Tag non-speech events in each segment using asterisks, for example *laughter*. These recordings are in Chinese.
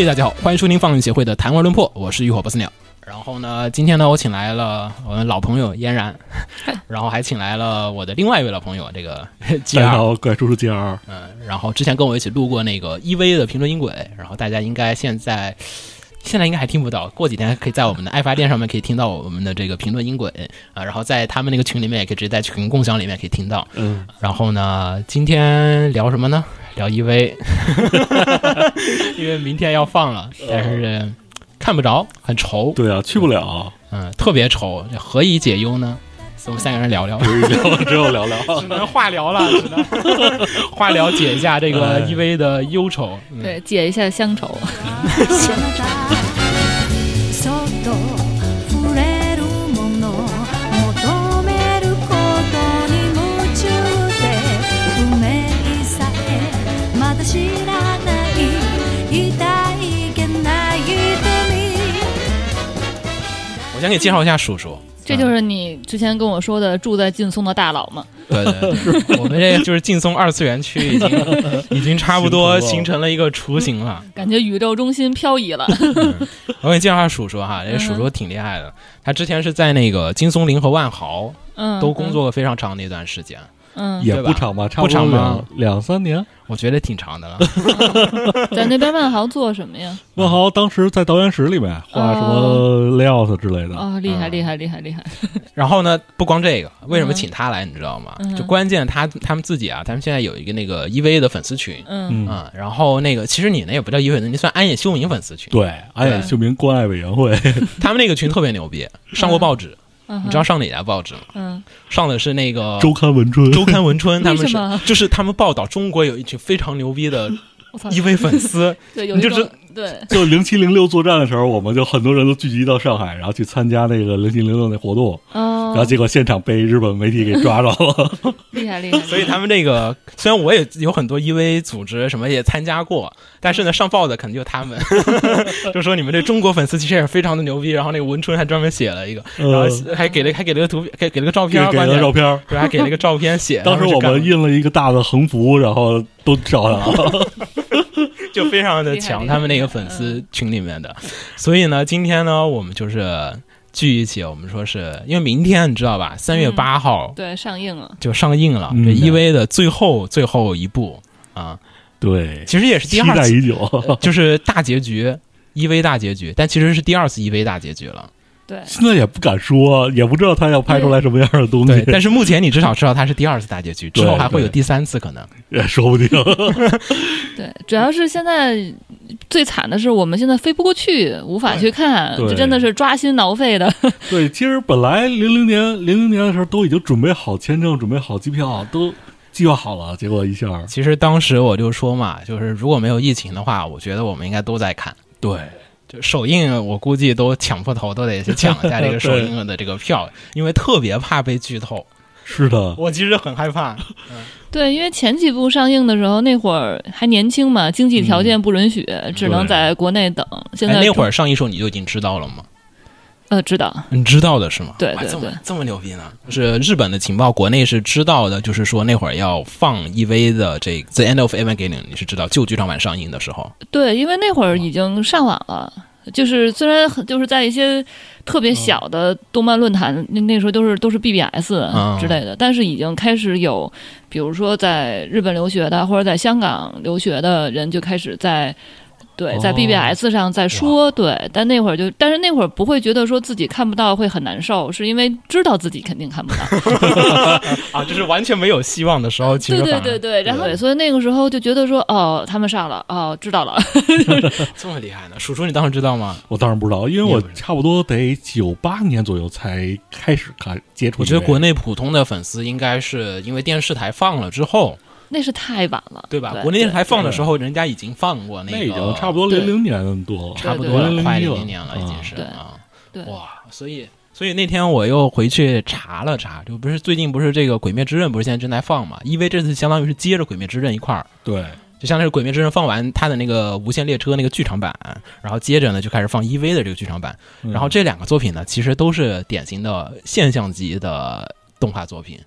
嘿，大家好，欢迎收听放映协会的谈话论破，我是浴火不死鸟。然后呢，今天呢，我请来了我们老朋友嫣然，*laughs* 然后还请来了我的另外一位老朋友这个 *laughs* 吉尔，大家好，怪叔叔 G R，嗯，然后之前跟我一起录过那个 EV 的评论音轨，然后大家应该现在现在应该还听不到，过几天可以在我们的 *laughs* 爱发电上面可以听到我们的这个评论音轨啊，然后在他们那个群里面也可以直接在群共享里面可以听到。嗯，然后呢，今天聊什么呢？聊 EV，*laughs* 因为明天要放了，但是看不着，很愁，对啊，去不了，嗯，特别愁，何以解忧呢？所以我们三个人聊聊，只*laughs* 有只有聊聊，*laughs* 只能话聊了，只能*laughs* 话聊解一下这个哎 EV 的忧愁。嗯对，解一下乡愁。そっと触れるもの求めることに夢中で運命さえまだ知らない痛いけない瞳我先给介绍一下叔叔， 这就是你之前跟我说的住在劲松的大佬嘛？对对对，*laughs* 我们这就是劲松二次元区已经 *laughs* 已经差不多形成了一个雏形了。感觉宇宙中心漂移了。我给你介绍一下叔叔哈，这鼠叔挺厉害的，他之前是在那个金松林和万豪嗯，都工作了非常长的一段时间，对吧不长吧，差多不多两两三年。我觉得挺长的了。嗯，*laughs* 在那边万豪做什么呀？*laughs* 万豪当时在导演室里面画什么 layout 之类的，哦，厉害嗯厉害厉害厉害！*laughs* 然后呢，不光这个，为什么请他来，你知道吗？嗯就关键他他们自己啊，他们现在有一个那个 EVA 的粉丝群。嗯嗯，啊、然后那个其实你那也不叫 EVA，，你算安野秀明粉丝群。对，安野秀明关爱委员会，他们那个群特别牛逼，上过报纸。嗯，你知道上哪家报纸吗？嗯，上的是那个周刊文春，周刊文春，他们是就是他们报道中国有一群非常牛逼的 *laughs* 我操，EV 粉丝，*laughs* 对，有你就一种对，*laughs* 就零七零六作战的时候，我们就很多人都聚集到上海，然后去参加那个零七零六那活动，哦然后，结果现场被日本媒体给抓着了。*laughs* 厉害厉害。所以他们这个虽然我也有很多 EV 组织什么也参加过，但是呢上报的可能就他们，*laughs* 就说你们这中国粉丝其实也是非常的牛逼。然后那个文春还专门写了一个，然后呃，还给了还给了个图片，给给了个照片，给了照片。对，还给了个照片写。当时我们印了一个大的横幅，然后都照下来了。就非常的强，他们那个粉丝群里面的。所以呢，今天呢，我们就是聚一起，我们说是因为明天你知道吧，三月八号对上映了，就上映了嗯这 EV 的最后最后一部啊，对，其实也是第期二次，待已久。*laughs* 就是大结局。EV 大结局，但其实是第二次 EV 大结局了。对，现在也不敢说，也不知道他要拍出来什么样的东西对，，但是目前你至少知道他是第二次大结局，之后还会有第三次可能。*laughs* 也说不定。*laughs* 对，主要是现在最惨的是我们现在飞不过去，无法去看，对这真的是抓心挠肺的。*laughs* 对，其实本来零零年零零年的时候都已经准备好签证、准备好机票，都计划好了，结果一下，其实当时我就说嘛，就是如果没有疫情的话，我觉得我们应该都在看。对，就首映，我估计都抢破头，都得去抢一下这个 *laughs* 首映的这个票，因为特别怕被剧透。是的，我其实很害怕。*laughs* 对，因为前几部上映的时候，那会儿还年轻嘛，经济条件不允许，只能在国内等。现在哎，那会儿上映时候你就已经知道了吗？呃知道，你知道的是吗？对对哇这么对这么牛逼呢？就是日本的情报，国内是知道的，就是说那会儿要放 EV 的这个《The End of Evangelion》，你是知道旧剧场版上映的时候，对，因为那会儿已经上网了。就是虽然很就是在一些特别小的动漫论坛，那那时候都是都是 BBS 嗯之类的，但是已经开始有，比如说在日本留学的或者在香港留学的人就开始在。对，在哦 BBS 上在说，对，但那会儿就，但是那会儿不会觉得说自己看不到会很难受，是因为知道自己肯定看不到。*laughs* 啊，就是完全没有希望的时候，其实对对对对，然后所以那个时候就觉得说，哦，他们上了，哦，知道了，*laughs* *laughs* 这么厉害呢？叔叔，你当时知道吗？我当然不知道，因为我差不多得九八年左右才开始看接触。我觉得国内普通的粉丝应该是因为电视台放了之后，那是太晚了，对吧？国内电视台放的时候，人家已经放过那个，已经差不多零零年多了，差不多快对零零年了，已经是啊，对哇，所以所以那天我又回去查了查，就不是最近不是这个《鬼灭之刃》不是现在正在放嘛？因为这次相当于是接着《鬼灭之刃》一块儿，对，就相当于是《鬼灭之刃》放完它的那个无限列车那个剧场版，然后接着呢就开始放 EV 的这个剧场版，然后这两个作品呢其实都是典型的现象级的动画作品。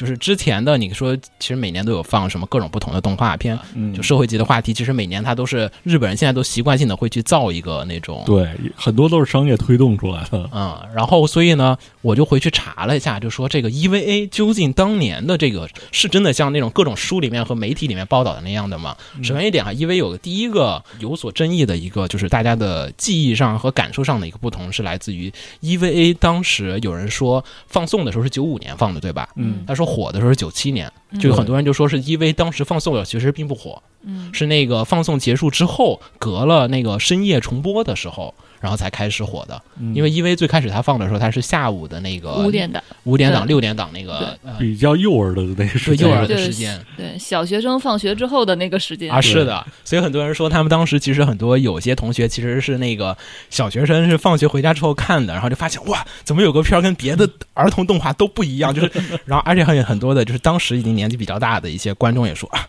就是之前的你说，其实每年都有放什么各种不同的动画片，嗯，就社会级的话题，其实每年它都是日本人现在都习惯性的会去造一个那种对，很多都是商业推动出来的。嗯，然后所以呢，我就回去查了一下，就说这个 EVA 究竟当年的这个是真的像那种各种书里面和媒体里面报道的那样的吗？首先一点哈，EVA 有个第一个有所争议的一个，就是大家的记忆上和感受上的一个不同，是来自于 EVA 当时有人说放送的时候是九五年放的，对吧？嗯他说火的时候是九七年，就有很多人就说是 EVA 当时放送了其实并不火，嗯是那个放送结束之后，隔了那个深夜重播的时候，然后才开始火的。嗯因为 EV 最开始它放的时候，它是下午的那个五点档，五点档、六点档那个呃比较幼儿的那个时间对幼儿的时间对小学生放学之后的那个时间啊，是的。所以很多人说他们当时其实很多有些同学其实是那个小学生是放学回家之后看的，然后就发现哇，怎么有个片儿跟别的儿童动画都不一样？就是，*laughs* 然后而且还有很多的就是当时已经年纪比较大的一些观众也说啊，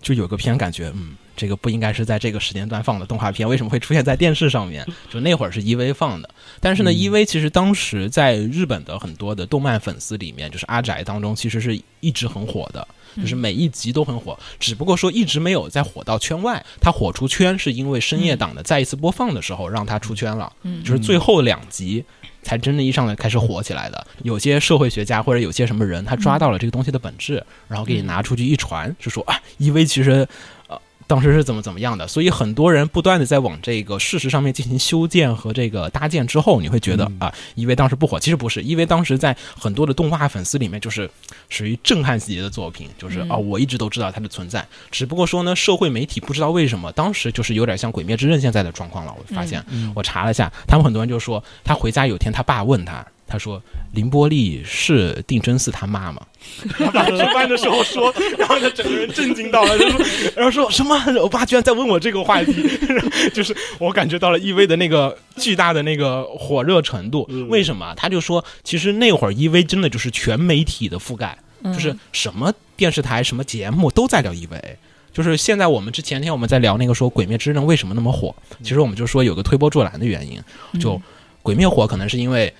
就有个片感觉嗯。这个不应该是在这个时间段放的动画片，*laughs* 为什么会出现在电视上面？*laughs* 就那会儿是 EV 放的，但是呢、e v 其实当时在日本的很多的动漫粉丝里面，就是阿宅当中，其实是一直很火的，就是每一集都很火，只不过说一直没有再火到圈外。它火出圈是因为深夜档的再一次播放的时候让它出圈了，嗯。就是最后两集。才真正意义上的开始火起来的，有些社会学家或者有些什么人，他抓到了这个东西的本质，然后给你拿出去一传，就说啊，EV 其实呃当时是怎么怎么样的，所以很多人不断的在往这个事实上面进行修建和这个搭建之后，你会觉得、啊，因为当时不火，其实不是，因为当时在很多的动画粉丝里面就是属于震撼级的作品，就是啊，我一直都知道它的存在，只不过说呢，社会媒体不知道为什么当时就是有点像《鬼灭之刃》现在的状况了，我发现，我查了一下，他们很多人就说他回家有天他爸问他。他说：“凌波丽是定真寺他妈吗？” *laughs* 他爸吃饭的时候说，*laughs* 然后他整个人震惊到了，*laughs* 然后说什么？我爸居然在问我这个话题，就是我感觉到了 EV 的那个巨大的那个火热程度。为什么？他就说，其实那会儿 EV 真的就是全媒体的覆盖，就是什么电视台、什么节目都在聊 EV。就是现在我们之前天我们在聊那个说《鬼灭之刃》为什么那么火，其实我们就说有个推波助澜的原因，就《鬼灭》火可能是因为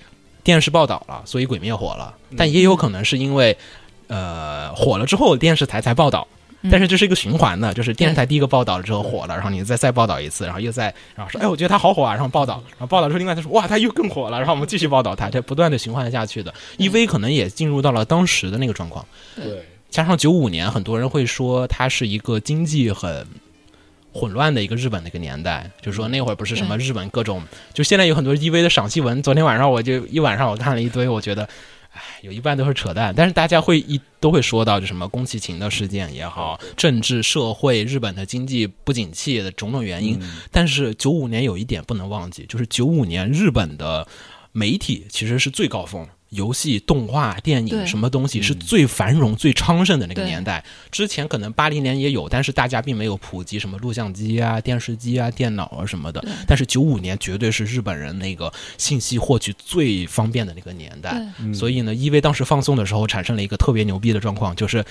电视报道了，所以《鬼灭》火了，但也有可能是因为呃火了之后电视台才报道。但是这是一个循环的，就是电视台第一个报道了之后火了，然后你再再报道一次，然后又再然后说，哎，我觉得他好火啊，然后报道，然后报道之后另外他说，哇，他又更火了，然后我们继续报道他，这不断的循环下去的。EV 可能也进入到了当时的那个状况，对，加上九五年，很多人会说它是一个经济很混乱的一个日本的一个年代，就是说那会儿不是什么日本各种，就现在有很多 EV 的赏析文，昨天晚上我就一晚上我看了一堆，我觉得。唉，有一半都是扯淡，但是大家会一都会说到，就什么宫崎勤的事件也好，政治社会、日本的经济不景气的种种原因。但是九五年有一点不能忘记，就是九五年日本的媒体其实是最高峰。游戏、动画、电影什么东西是最繁荣、最昌盛的那个年代。之前可能八零年也有，但是大家并没有普及什么录像机啊、电视机啊、电脑啊什么的。但是九五年绝对是日本人那个信息获取最方便的那个年代。所以呢，因为当时放送的时候产生了一个特别牛逼的状况，就是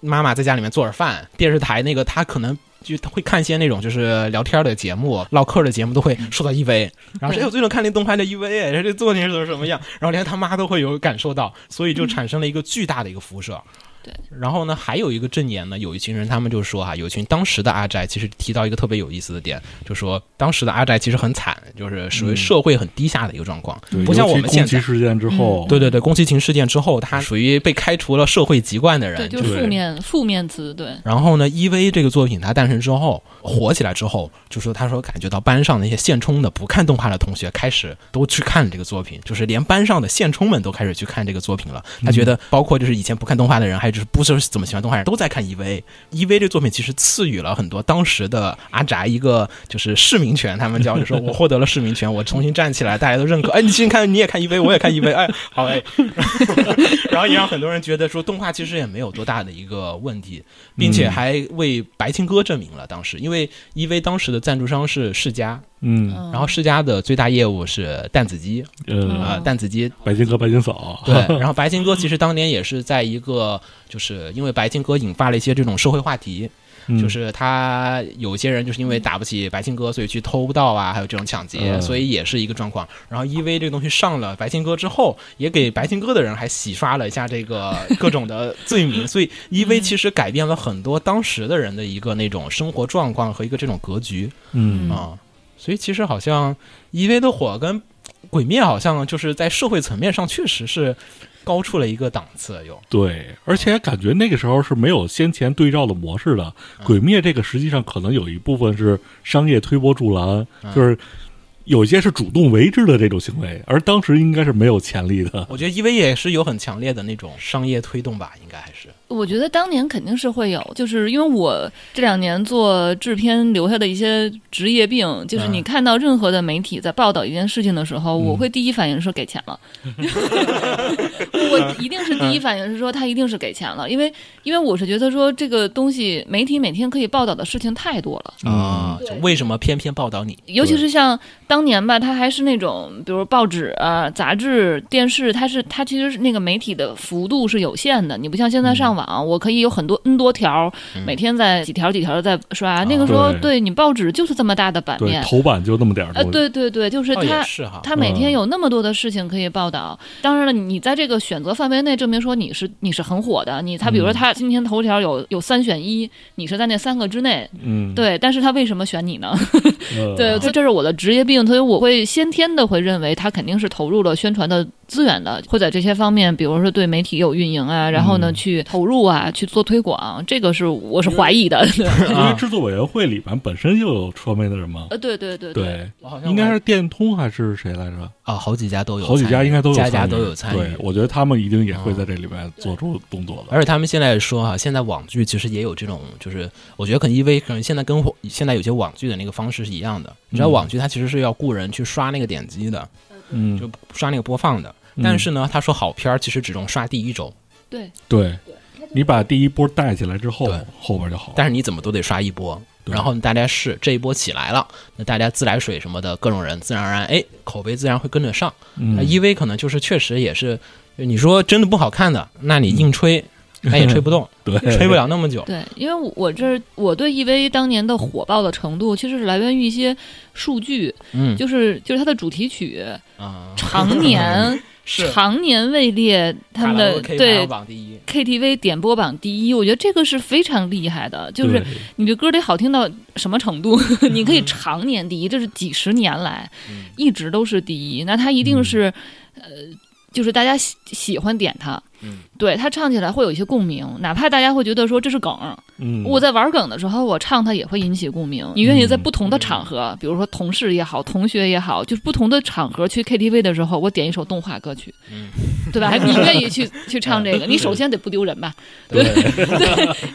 妈妈在家里面做着饭，电视台那个她可能。就他会看一些那种就是聊天的节目、唠嗑的节目，都会受到 EV，然后说：“哎，我最近看那动拍的 EV，哎，这作品是什么样？”然后连他妈都会有感受到，所以就产生了一个巨大的一个辐射。对，然后呢，还有一个证言呢，有一群人他们就说哈、有一群当时的阿宅其实提到一个特别有意思的点，就说当时的阿宅其实很惨，就是属于社会很低下的一个状况，对不像我们现在。宫崎事件之后，对对对，宫崎勤事件之后，他属于被开除了社会籍贯的对，人，就是。负面负面词，对，然后呢，EV 这个作品它诞生之后火起来之后，就说他说感觉到班上那些现充的不看动画的同学开始都去看这个作品，就是连班上的现充们都开始去看这个作品了。他觉得包括就是以前不看动画的人，还有就是不是怎么喜欢动画人都在看 EV。EV 这作品其实赐予了很多当时的阿宅一个就是市民权，他们叫就说我获得了市民权，我重新站起来，大家都认可。哎，你先看，你也看 EV，我也看 EV，哎，好哎。*laughs* 然后也让很多人觉得说动画其实也没有多大的一个问题，并且还为白青哥证明了当时，因为 EV 当时的赞助商是世嘉，嗯嗯然后世嘉的最大业务是弹子机呃，啊，弹子机白金哥、白金嫂，对，*laughs* 然后白金哥其实当年也是在一个，就是因为白金哥引发了一些这种社会话题，嗯就是他有些人就是因为打不起白金哥，所以去偷盗啊，还有这种抢劫，嗯所以也是一个状况。然后 EV 这个东西上了白金哥之后，也给白金哥的人还洗刷了一下这个各种的罪名，*laughs* 所以 EV 其实改变了很多当时的人的一个那种生活状况和一个这种格局嗯啊。所以其实好像 EV 的火跟鬼灭好像就是在社会层面上确实是高出了一个档次，有对，而且感觉那个时候是没有先前对照的模式的。鬼灭这个实际上可能有一部分是商业推波助澜，嗯就是有一些是主动为之的这种行为，而当时应该是没有潜力的。我觉得 EV 也是有很强烈的那种商业推动吧，应该还是。我觉得当年肯定是会有，就是因为我这两年做制片留下的一些职业病，就是你嗯看到任何的媒体在报道一件事情的时候，嗯我会第一反应是给钱了，我一定是第一反应是说他一定是给钱了，因为因为我是觉得说这个东西媒体每天可以报道的事情太多了。啊，为什么偏偏报道你？尤其是像当年吧，它还是那种，比如报纸啊、杂志、电视，它是它其实是那个媒体的幅度是有限的。你不像现在上网，我可以有很多 N 多条，嗯每天在几条几条的在刷。那个时候，对对你报纸就是这么大的版，面，头版就那么点儿呃，东西。对对对，就是哦，也它。是哈，它每天嗯有那么多的事情可以报道，当然了，你在这个选择范围内，证明说你是你是很火的。你他比如说嗯他今天头条有有三选一，你是在那三个之内，嗯，对。但是他为什么选你呢？呃 *laughs* 对，这这是我的职业病，所以我会先天的会认为他肯定是投入了宣传的资源的，会在这些方面，比如说对媒体有运营啊，然后呢、嗯去投入啊，去做推广，这个是我是怀疑的。*laughs* 对因为制作委员会里边本身就有传媒的人嘛。呃，对对对对，好像应该是电通还是谁来着？啊，好几家都有，好几家应该都有参与，家家都有参与。对，我觉得他们一定也会在这里边做出动作的。而且他们现在说哈、现在网剧其实也有这种，就是我觉得可能因为可能现在跟现在有些网剧的那个方式是一样的。你知道嗯网剧它其实是要雇人去刷那个点击的，嗯，就刷那个播放的。嗯但是呢，他说好片儿其实只能刷第一周，对，对，你把第一波带起来之后对，后边就好。但是你怎么都得刷一波。对然后大家试这一波起来了，那大家自来水什么的各种人，自然而然哎口碑自然会跟着上。那嗯，EV 可能就是确实也是，你说真的不好看的，那你硬吹，*laughs* 它也吹不动，对，吹不了那么久。对，因为我这儿我对 EV 当年的火爆的程度，其实是来源于一些数据，嗯就是就是它的主题曲啊，常年是 *laughs* 常年位列他们的对。KTV 点播榜第一，我觉得这个是非常厉害的，就是你的歌得好听到什么程度？*laughs* 你可以常年第一，这是几十年来嗯一直都是第一，那他一定是，呃，就是大家喜喜欢点他，嗯，对他唱起来会有一些共鸣，哪怕大家会觉得说这是梗，嗯，我在玩梗的时候，我唱它也会引起共鸣。你愿意在不同的场合，比如说同事也好，同学也好，就是不同的场合去 KTV 的时候，我点一首动画歌曲，嗯对吧？*laughs* 你愿意去去唱这个，你首先得不丢人吧？*laughs* 对，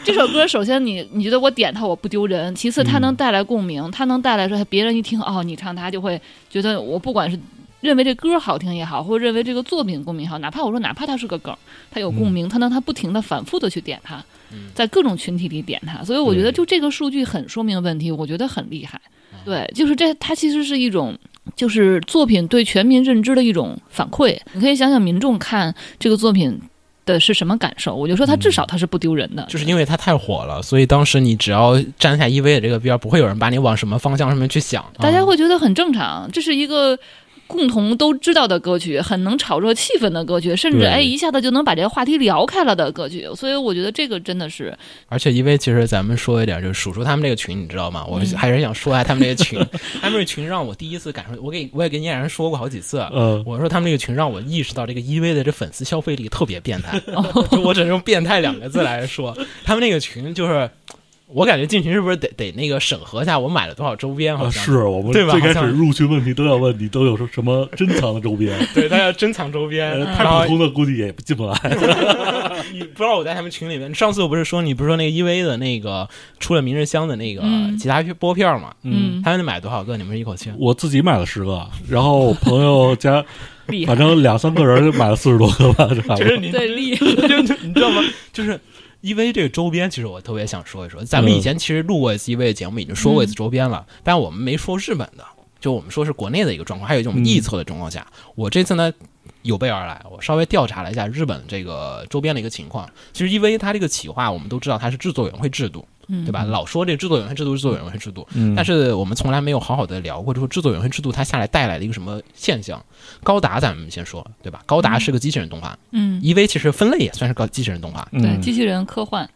这首歌首先你你觉得我点它我不丢人，其次它能带来共鸣，它能带来说别人一听哦你唱它就会觉得我不管是。认为这歌好听也好，或者认为这个作品共鸣也好，哪怕我说哪怕它是个梗，它有共鸣，它能它不停的反复的去点它，嗯在各种群体里点它，所以我觉得就这个数据很说明问题，我觉得很厉害。对，就是这它其实是一种就是作品对全民认知的一种反馈。你可以想想民众看这个作品的是什么感受，我就说它至少它是不丢人的，就是因为它太火了，所以当时你只要站下 EV 的这个边儿，不会有人把你往什么方向上面去想。大家啊会觉得很正常，这是一个。共同都知道的歌曲，很能炒热气氛的歌曲，甚至对哎一下子就能把这个话题聊开了的歌曲，所以我觉得这个真的是而且 EV 其实咱们说一点，就是数数他们这个群，你知道吗？我嗯还是想说一下他们这个群，*laughs* 他们这个群让我第一次感受，我给我也跟嫣然说过好几次。嗯，我说他们这个群让我意识到这个 EV 的这粉丝消费力特别变态，*laughs* 就我只能用“变态”两个字来说。他们那个群就是，我感觉进群是不是得得那个审核一下我买了多少周边？好啊像是我们最开始入群问题都要问你都有什么珍藏的周边，*laughs* 对，他要珍藏周边，呃太普通的估计也进不来。*laughs* 你不知道我在他们群里面，上次我不是说你不是说那个 EV 的那个出了明日香的那个嗯其他拨片嘛？嗯他们买多少个？你们是一口气？我自己买了十个，然后我朋友家 *laughs* 反，正两三个人就买了四十多个吧，差不多。就是你对厉害，就你知道吗？就是 EV 这个周边，其实我特别想说一说。咱们以前其实录过一次 EV 的节目，已经说过一次周边了，但我们没说日本的。就我们说是国内的一个状况，还有一种嗯臆测的状况下，我这次呢有备而来，我稍微调查了一下日本这个周边的一个情况。其实 EVA 它这个企划，我们都知道它是制作委员会制度，嗯，对吧？老说这个制作委员会制度，制作委员会制度，嗯但是我们从来没有好好的聊过，就说制作委员会制度它下来带来的一个什么现象。高达咱们先说，对吧？高达是个机器人动画、嗯，e v 其实分类也算是高机器人动画。对，嗯机器人科幻，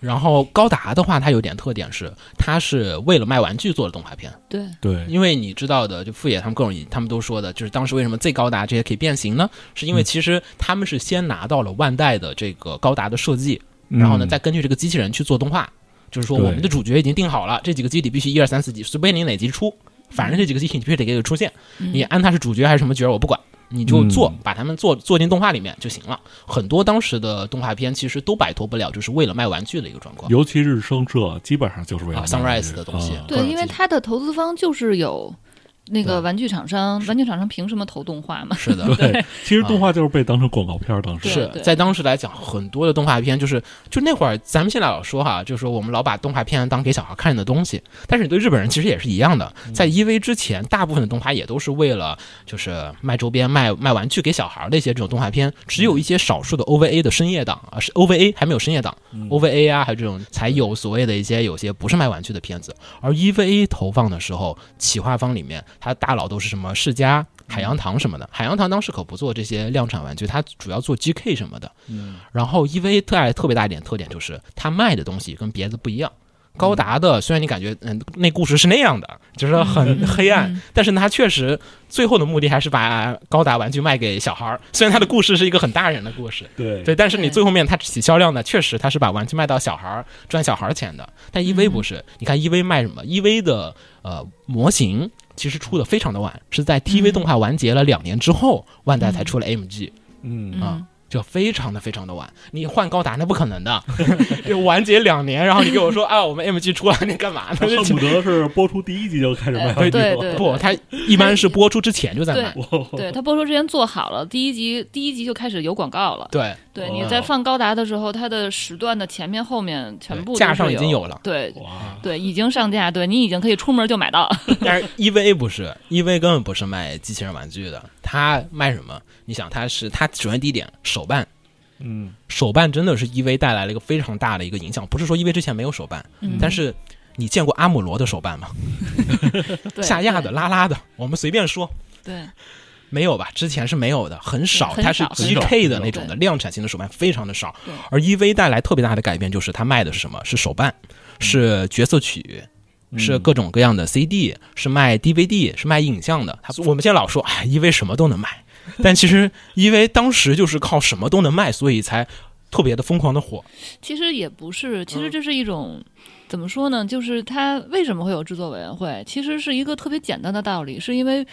然后高达的话，它有点特点是，它是为了卖玩具做的动画片。对，对，因为你知道的，就富野他们各种他们都说的，就是当时为什么 Z 高达这些可以变形呢？是因为其实他们是先拿到了万代的这个高达的设计，然后呢，嗯再根据这个机器人去做动画。就是说，我们的主角已经定好了，这几个机体必须一二三四级，随便你哪级出，反正这几个机体你必须得给我出现。嗯。你安他是主角还是什么角儿我不管，你就做嗯，把他们做做进动画里面就行了。很多当时的动画片其实都摆脱不了，就是为了卖玩具的一个状况。尤其日升社基本上就是为了啊，Sunrise 的东西。啊。对，因为它的投资方就是有那个玩具厂商，玩具厂商凭什么投动画嘛？是的，*laughs* 对，*laughs* 其实动画就是被当成广告片儿，当时。是在当时来讲，很多的动画片就是就那会儿，咱们现在老说哈，就是说我们老把动画片当给小孩看的东西，但是你对日本人其实也是一样的，在 EV 之前，大部分的动画也都是为了就是卖周边、卖卖玩具给小孩的一些这种动画片，只有一些少数的 OVA 的深夜档啊，是 OVA 还没有深夜档、OVA 啊，还有这种才有所谓的一些有些不是卖玩具的片子，而 EVA 投放的时候，企划方里面他大佬都是什么世嘉。海洋堂什么的，海洋堂当时可不做这些量产玩具，它主要做 GK 什么的。嗯然后 EVA 带来特别大一点特点就是它卖的东西跟别的不一样。高达的虽然你感觉嗯那故事是那样的，就是很黑暗，嗯但是呢它确实最后的目的还是把高达玩具卖给小孩儿。虽然它的故事是一个很大人的故事，对对，但是你最后面它起销量呢，确实它是把玩具卖到小孩儿赚小孩儿钱的。但 EV 不是，你看 EV 卖什么？EV 的呃模型其实出的非常的晚，是在 TV 嗯。动画完结了两年之后，万代才出了 MG。嗯。啊就非常的非常的晚，你换高达那不可能的，*laughs* 就完结两年，然后你跟我说 *laughs* 啊，我们 MG 出来，*laughs* 你干嘛呢？他恨不得是播出第一集就开始卖。对对不，他一般是播出之前就在卖。对他播出之前做好了，第一集第一集就开始有广告了。对，对，哦你在放高达的时候，它的时段的前面后面全部架上已经有了对，对，已经上架，对你已经可以出门就买到。但是 EVA 不是，EVA 根本不是卖机器人玩具的，它卖什么？你想，他是他首先第一点手办，嗯手办真的是 EV 带来了一个非常大的一个影响。不是说 EV 之前没有手办，嗯但是你见过阿姆罗的手办吗？*laughs* 对下压的、拉拉的，我们随便说。对，没有吧？之前是没有的，很少，它是 GK 的那种的量产型的手办非常的少。而 EV 带来特别大的改变就是它卖的是什么？是手办，是角色曲。是各种各样的 CD，是卖 DVD，是卖影像的。他我们现在老说，哎因为什么都能卖，但其实 *laughs* 因为当时就是靠什么都能卖，所以才特别的疯狂的火。其实也不是，其实嗯这是一种。怎么说呢？就是它为什么会有制作委员会？其实是一个特别简单的道理，是因为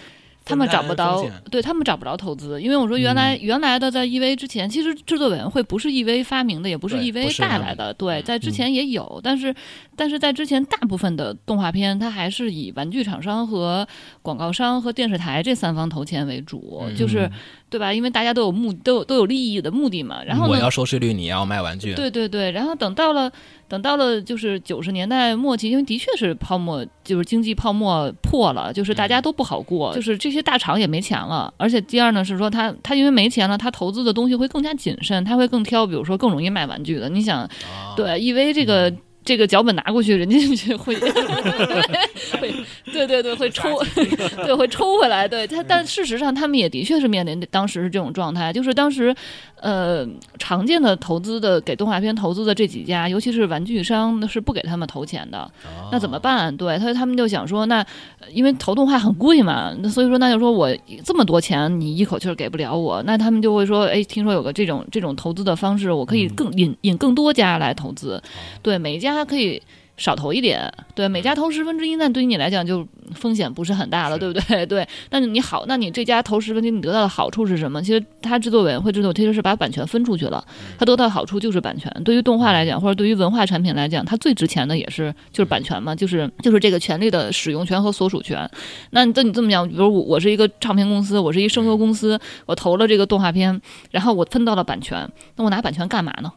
他们找不到对他们找不着投资。因为我说原来、原来的在 EV 之前，其实制作委员会不是 EV 发明的，也不是对不 EV 带来的。对，嗯在之前也有，但是但是在之前大部分的动画片，它还是以玩具厂商和广告商和电视台这三方投钱为主，嗯就是对吧？因为大家都有目都有都有利益的目的嘛。然后呢，我要收视率，你要卖玩具。对对对，然后等到了等到了就是九十年代末期，因为的确是泡沫，就是经济泡沫破了，就是大家都不好过，就是这些大厂也没钱了，而且第二呢是说他他因为没钱了，他投资的东西会更加谨慎，他会更挑，比如说更容易卖玩具的。你想，啊，对，EV 这个。这个脚本拿过去，人家就会 *laughs* 会，对对对，会抽，*laughs* 对会抽回来。对他，但事实上他们也的确是面临当时是这种状态，就是当时，呃，常见的投资的给动画片投资的这几家，尤其是玩具商，那是不给他们投钱的。哦那怎么办？对他，他们就想说，那呃因为投动画很贵嘛，那所以说那就说我这么多钱，你一口气儿给不了我，那他们就会说，哎，听说有个这种这种投资的方式，我可以更引引更多家来投资，对，每一家可以。少投一点，对，每家投十分之一，那对于你来讲就风险不是很大了，对不对？*laughs* 对，那你好，那你这家投十分之一，你得到的好处是什么？其实它制作委员会制作其实是把版权分出去了，它得到的好处就是版权。对于动画来讲，或者对于文化产品来讲，它最值钱的也是就是版权嘛，就是就是这个权利的使用权和所属权。那你你这么讲，比如我我是一个唱片公司，我是一声优公司，我投了这个动画片，然后我分到了版权，那我拿版权干嘛呢？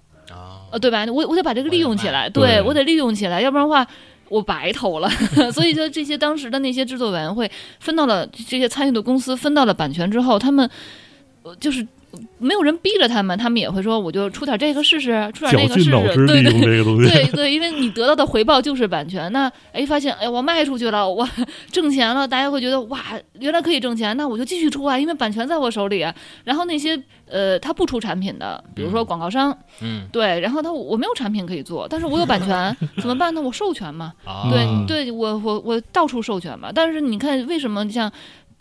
啊，呃，对吧？我我得把这个利用起来，对对我得利用起来，要不然的话，我白投了。*laughs* 所以说这些当时的那些制作委员会分到了这些参与的公司分到了版权之后，他们呃就是。没有人逼着他们，他们也会说，我就出点这个试试，出点绞那个试尽脑汁试，对对利用这个东西。对对，因为你得到的回报就是版权。那哎，发现哎，我卖出去了，我 *laughs* 挣钱了，大家会觉得哇，原来可以挣钱，那我就继续出啊，因为版权在我手里啊。然后那些呃，他不出产品的，比如说广告商，嗯对，然后他我没有产品可以做，但是我有版权，*laughs* 怎么办呢？我授权嘛，啊，对嗯对，我我我到处授权嘛。但是你看，为什么像？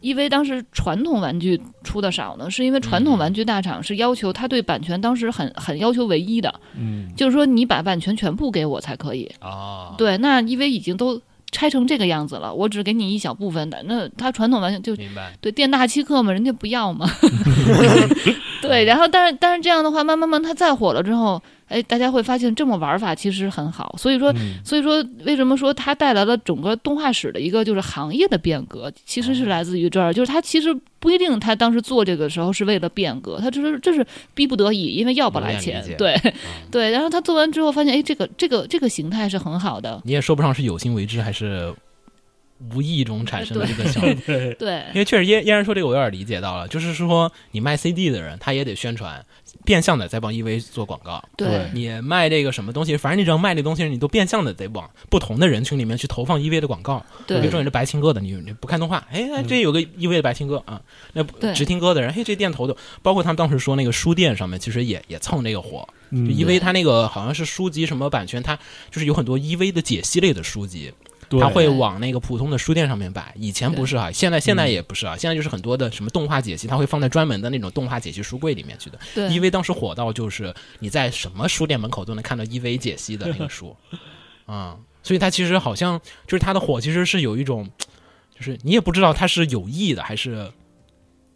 因为当时传统玩具出的少呢，是因为传统玩具大厂是要求他对版权当时很很要求唯一的，嗯，就是说你把版权全部给我才可以。啊，对，那因为已经都拆成这个样子了，我只给你一小部分的，那他传统玩具就明白。对店大欺客嘛，人家不要嘛。*laughs* 对，然后但是但是这样的话，慢慢慢它再火了之后，哎，大家会发现这么玩法其实很好。所以说，嗯所以说为什么说它带来了整个动画史的一个就是行业的变革，其实是来自于这儿，就是它其实不一定他当时做这个时候是为了变革，他只是这是逼不得已，因为要不来钱对 *laughs* 对。然后他做完之后发现，哎，这个这个这个形态是很好的，你也说不上是有心为之还是无意中产生的这个想法。*laughs* 对，对因为确实嫣嫣然说这个我有点理解到了，就是说你卖 CD 的人他也得宣传，变相的在帮 EV 做广告。对。你卖这个什么东西，反正你只要卖这东西，你都变相的得往不同的人群里面去投放 EV 的广告。比如说你是白青哥的，你你不看动画，哎，哎这有个 EV 的白青哥啊，那对。直听歌的人，嘿，这店头的，包括他们当时说那个书店上面，其实也也蹭这个火，EV 它那个好像是书籍什么版权，它就是有很多 EV 的解析类的书籍，对它会往那个普通的书店上面摆。以前不是啊，现在现在嗯也不是啊，现在就是很多的什么动画解析，它会放在专门的那种动画解析书柜里面去的。对 EV 当时火到就是你在什么书店门口都能看到 *laughs* EV 解析的那个书，啊、所以它其实好像就是它的火其实是有一种，就是你也不知道它是有意的还是。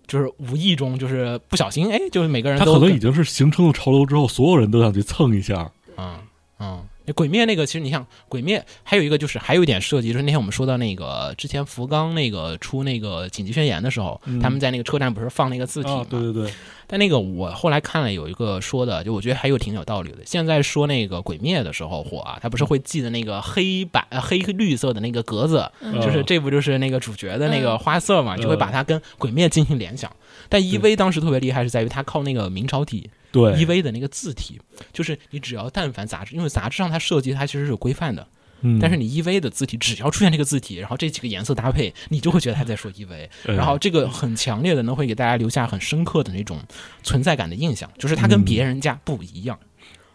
就是无意中，就是不小心，哎，就是每个人都跟可能已经是形成了潮流之后，所有人都想去蹭一下。嗯嗯，那鬼灭那个，其实你像鬼灭，还有一个就是还有一点设计，就是那天我们说到那个之前福冈那个出那个紧急宣言的时候，嗯。他们在那个车站不是放那个字体对对对，但那个我后来看了有一个说的，就我觉得还有挺有道理的。现在说那个鬼灭的时候火啊，他不是会记的那个黑白呃黑绿色的那个格子，嗯。就是这不就是那个主角的那个花色嘛，嗯就会把它跟鬼灭进行联想。但 EV 当时特别厉害是在于它靠那个明朝体，对。EV 的那个字体，就是你只要但凡杂志，因为杂志上它设计它其实是有规范的，嗯。但是你 EV 的字体只要出现这个字体，然后这几个颜色搭配，你就会觉得他在说 EV，嗯 *laughs* 然后这个很强烈的呢会给大家留下很深刻的那种存在感的印象，就是它跟别人家不一样，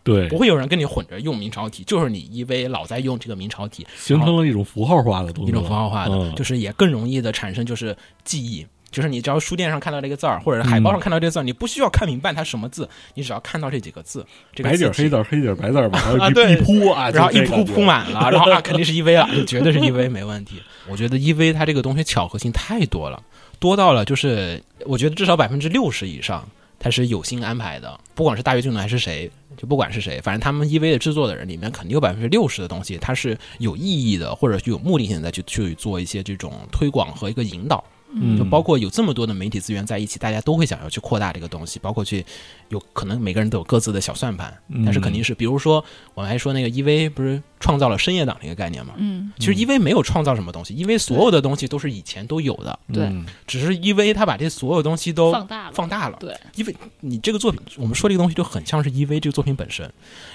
对。不，会有人跟你混着用明朝体，就是你 EV 老在用这个明朝体，形成了一种符号化的东西了，一种符号化的，嗯。就是也更容易的产生就是记忆。就是你只要书店上看到这个字儿，或者是海报上看到这个字儿，你不需要看明白它什么字，你只要看到这几个字，这个白底儿字黑字儿黑底儿白字儿嘛，然后 *laughs* 一啊对一铺啊，然后一铺铺满了，然后啊肯定是 EV 了，绝对是 EV 没问题。我觉得 EV 它这个东西巧合性太多了，多到了就是我觉得至少百分之六十以上它是有心安排的，不管是大跃进的还是谁，就不管是谁，反正他们 EV 的制作的人里面肯定有百分之六十的东西它是有意义的，或者是有目的性的去去做一些这种推广和一个引导。嗯就包括有这么多的媒体资源在一起，大家都会想要去扩大这个东西，包括去有可能每个人都有各自的小算盘，嗯但是肯定是，比如说我们还说那个 EV 不是创造了深夜党这个概念嘛？嗯，其实 EV 没有创造什么东西，EV 所有的东西都是以前都有的，对嗯只是 EV 它把这所有东西都放大了，放大了。对，因为你这个作品，我们说这个东西就很像是 EV 这个作品本身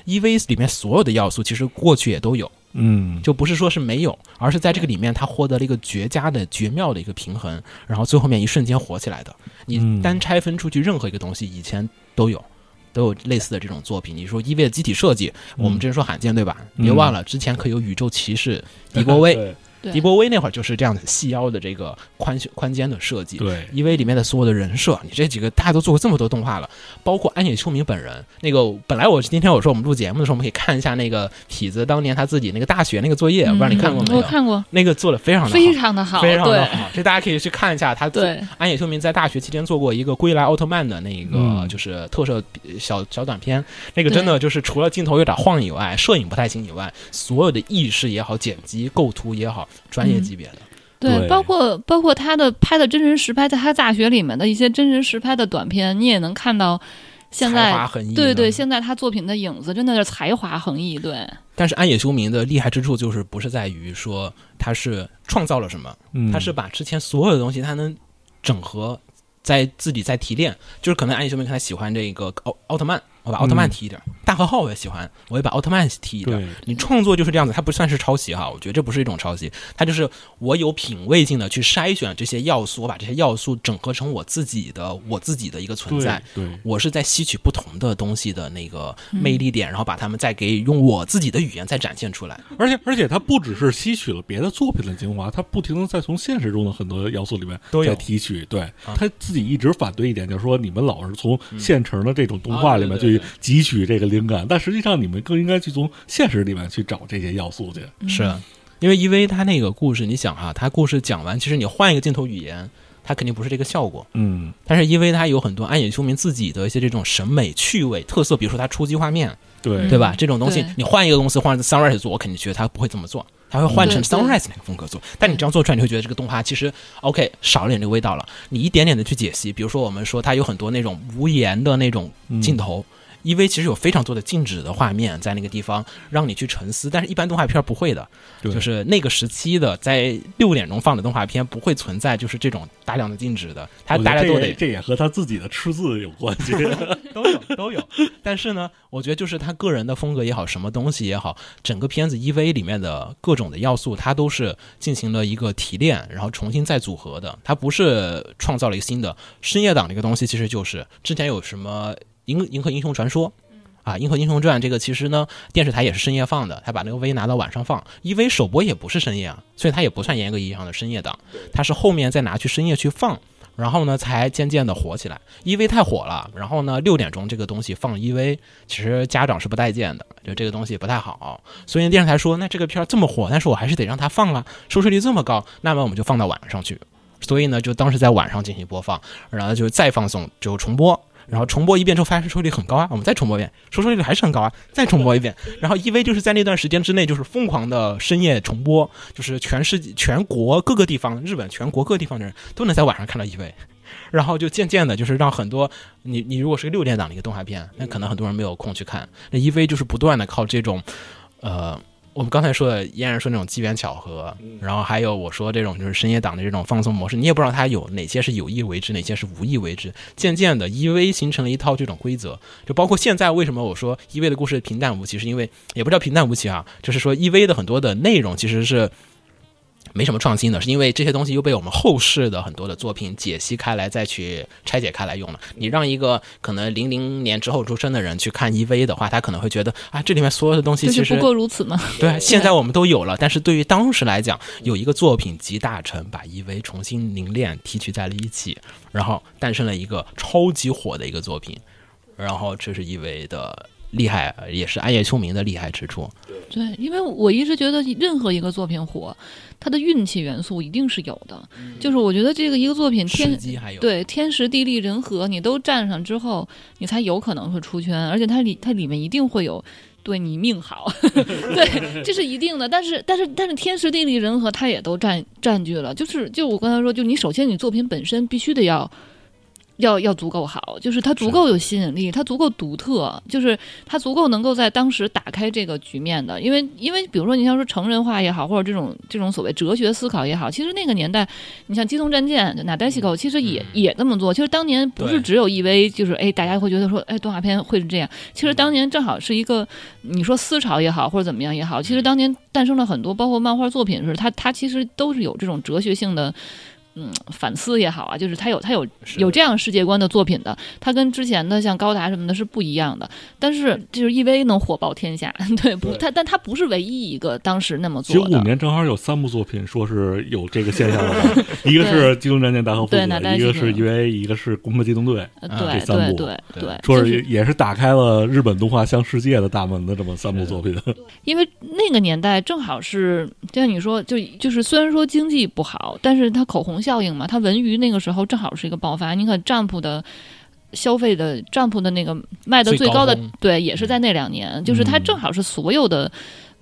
，EV 里面所有的要素其实过去也都有，嗯，就不是说是没有，而是在这个里面他获得了一个绝佳的、绝妙的一个平衡，然后最后面一瞬间火起来的。你嗯单拆分出去任何一个东西，以前都有。都有类似的这种作品，你说一 v 的机体设计，我们之前说罕见对吧？嗯别忘了之前可有宇宙骑士 *laughs* 迪波威，迪波威那会儿就是这样的细腰的这个宽宽肩的设计。对，因为里面的所有的人设，你这几个大家都做过这么多动画了，包括安野秀明本人。那个本来我今天我说我们录节目的时候，我们可以看一下那个痞子当年他自己那个大学那个作业，我不知道你看过没有？嗯我看过，那个做的非常的好，非常的好，非常的对好，这大家可以去看一下他。对，安野秀明在大学期间做过一个《归来奥特曼》的那个嗯就是特摄小小短片，那个真的就是除了镜头有点晃以外，摄影不太行以外，所有的意识也好、剪辑构图也好，专业级别的。对，对。包括包括他的拍的真人实拍，在他大学里面的一些真人实拍的短片，你也能看到现才华在横溢，对对，现在他作品的影子真的是才华横溢，对。但是安野秀明的厉害之处就是不是在于说他是创造了什么，嗯，他是把之前所有的东西他能整合在自己在提炼，就是可能安野秀明他喜欢这个奥奥特曼，我把奥特曼提一点，大和号我也喜欢，我也把奥特曼提一点。对，你创作就是这样子，它不算是抄袭哈，我觉得这不是一种抄袭，它就是我有品味性的去筛选这些要素，我把这些要素整合成我自己的我自己的一个存在。对对，我是在吸取不同的东西的那个魅力点，然后把它们再给用我自己的语言再展现出来。而且而且它不只是吸取了别的作品的精华，它不停的在从现实中的很多要素里面都有在提取。对、他自己一直反对一点，就是说你们老是从现成的这种动画里面去汲取这个灵感，但实际上你们更应该去从现实里面去找这些要素去。是因为 EV 它那个故事，你想哈，它故事讲完，其实你换一个镜头语言，它肯定不是这个效果。嗯，但是因为它有很多暗野秀明自己的一些这种审美趣味特色，比如说它初级画面，对对吧？这种东西你换一个公司换 Sunrise 做，我肯定觉得他不会这么做，他会换成 Sunrise 那个风格做。但你这样做出来，你会觉得这个动画其实 OK 少了点这个味道了。你一点点的去解析，比如说我们说它有很多那种无言的那种镜头。EV 其实有非常多的静止的画面在那个地方让你去沉思，但是一般动画片不会的，就是那个时期的在六点钟放的动画片不会存在就是这种大量的静止的，它大家都得也这也和他自己的吃字有关系。*laughs* 都有都有。但是呢，我觉得就是他个人的风格也好，什么东西也好，整个片子 EV 里面的各种的要素，它都是进行了一个提炼，然后重新再组合的。它不是创造了一个新的深夜档这个东西，其实就是之前有什么银银河英雄传说。啊，《银河英雄传》这个其实呢，电视台也是深夜放的，他把那个 V 拿到晚上放，EV 首播也不是深夜啊，所以它也不算严格意义上的深夜档，它是后面再拿去深夜去放，然后呢，才渐渐的火起来。EV 太火了，然后呢，六点钟这个东西放 EV，其实家长是不待见的，就这个东西不太好。所以电视台说，那这个片儿这么火，但是我还是得让它放啊，收视率这么高，那么我们就放到晚上去。所以呢，就当时在晚上进行播放，然后就再放送，就重播。然后重播一遍之后，发现收视率很高啊，我们再重播一遍，收视率还是很高啊，再重播一遍。*laughs* 然后 EV 就是在那段时间之内，就是疯狂的深夜重播，就是全世界、全国各个地方，日本全国各地方的人都能在晚上看到 EV。然后就渐渐的，就是让很多你你如果是个六点档的一个动画片，那可能很多人没有空去看。那 EV 就是不断的靠这种，呃，我们刚才说的，嫣然说那种机缘巧合，然后还有我说这种就是深夜党的这种放松模式，你也不知道他有哪些是有意为之，哪些是无意为之。渐渐的，EV 形成了一套这种规则，就包括现在为什么我说 EV 的故事平淡无奇，是因为也不叫平淡无奇啊，就是说 EV 的很多的内容其实是。没什么创新的，是因为这些东西又被我们后世的很多的作品解析开来，再去拆解开来用了。你让一个可能零零年之后出生的人去看 EV 的话，他可能会觉得啊，这里面所有的东西其实不过如此嘛。对，*laughs* 现在我们都有了，但是对于当时来讲，有一个作品集大成，把 EV 重新凝练提取在了一起，然后诞生了一个超级火的一个作品，然后这是 EV 的厉害，也是暗夜秋明的厉害之处。对，因为我一直觉得任何一个作品火，它的运气元素一定是有的。就是我觉得这个一个作品天机还有对天时地利人和你都占上之后，你才有可能会出圈，而且它里它里面一定会有。对你命好，*laughs* 对，这是一定的。但是，但是，但是，天时地利人和，它也都占占据了。就是，就我刚才说，就你首先你作品本身必须得要要要足够好，就是它足够有吸引力，它足够独特，就是它足够能够在当时打开这个局面的。因为因为比如说你像说成人化也好，或者这种这种所谓哲学思考也好，其实那个年代，你像《机动战舰》《哪代西口》，其实也、也这么做。其实当年不是只有 EV，就是哎，大家会觉得说，哎，动画片会是这样。其实当年正好是一个，你说思潮也好，或者怎么样也好，其实当年诞生了很多，包括漫画作品是它它其实都是有这种哲学性的。嗯，反思也好啊，就是他有他有有这样世界观的作品的，他跟之前的像高达什么的是不一样的。但是就是 EV 能火爆天下，*laughs* 对不？他但他不是唯一一个当时那么做的。五年正好有三部作品说是有这个现象的，*laughs* 一个是《机动战舰大和父子对哪》，代一个是机动 EVA，一个是《攻壳机动队》，对对对对，说是也是打开了日本动画向世界的大门的这么三部作品。因为那个年代正好是，就像你说，就就是虽然说经济不好，但是他口红效应嘛，它文娱那个时候正好是一个爆发。你看占卜的消费的占卜的那个卖的最高的对，也是在那两年，就是它正好是所有的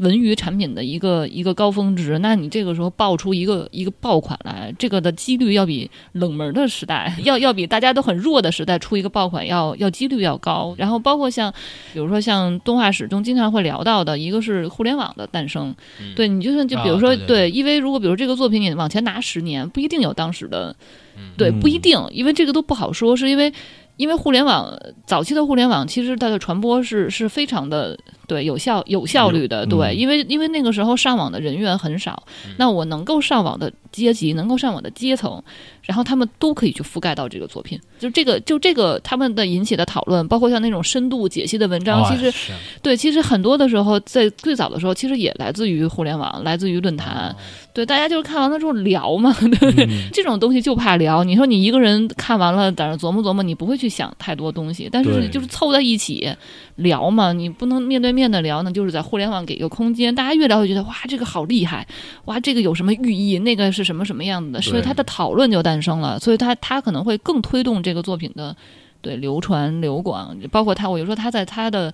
文娱产品的一个一个高峰值，那你这个时候爆出一个一个爆款来，这个的几率要比冷门的时代，*laughs* 要要比大家都很弱的时代出一个爆款要要几率要高。然后包括像，比如说像动画史中经常会聊到的，一个是互联网的诞生，嗯对你就算就比如啊说、对对因为如果比如这个作品你往前拿十年，不一定有当时的，嗯对，嗯不一定，因为这个都不好说，是因为。因为互联网早期的互联网，其实它的传播是是非常的对有效有效率的，对，嗯因为因为那个时候上网的人员很少，那我能够上网的阶级，能够上网的阶层，然后他们都可以去覆盖到这个作品，就这个就这个他们的引起的讨论，包括像那种深度解析的文章，哦其实是。对，其实很多的时候在最早的时候，其实也来自于互联网，来自于论坛，哦。对，大家就是看完了之后聊嘛，*laughs* 对，嗯。这种东西就怕聊。你说你一个人看完了，在那琢磨琢磨，你不会去想太多东西，但是就是凑在一起聊嘛，你不能面对面的聊呢，就是在互联网给一个空间，大家越聊越觉得哇，这个好厉害，哇，这个有什么寓意，那个是什么什么样子的，所以对它的讨论就诞生了，所以它它可能会更推动这个作品的对流传流广，包括他，我就说他在他的。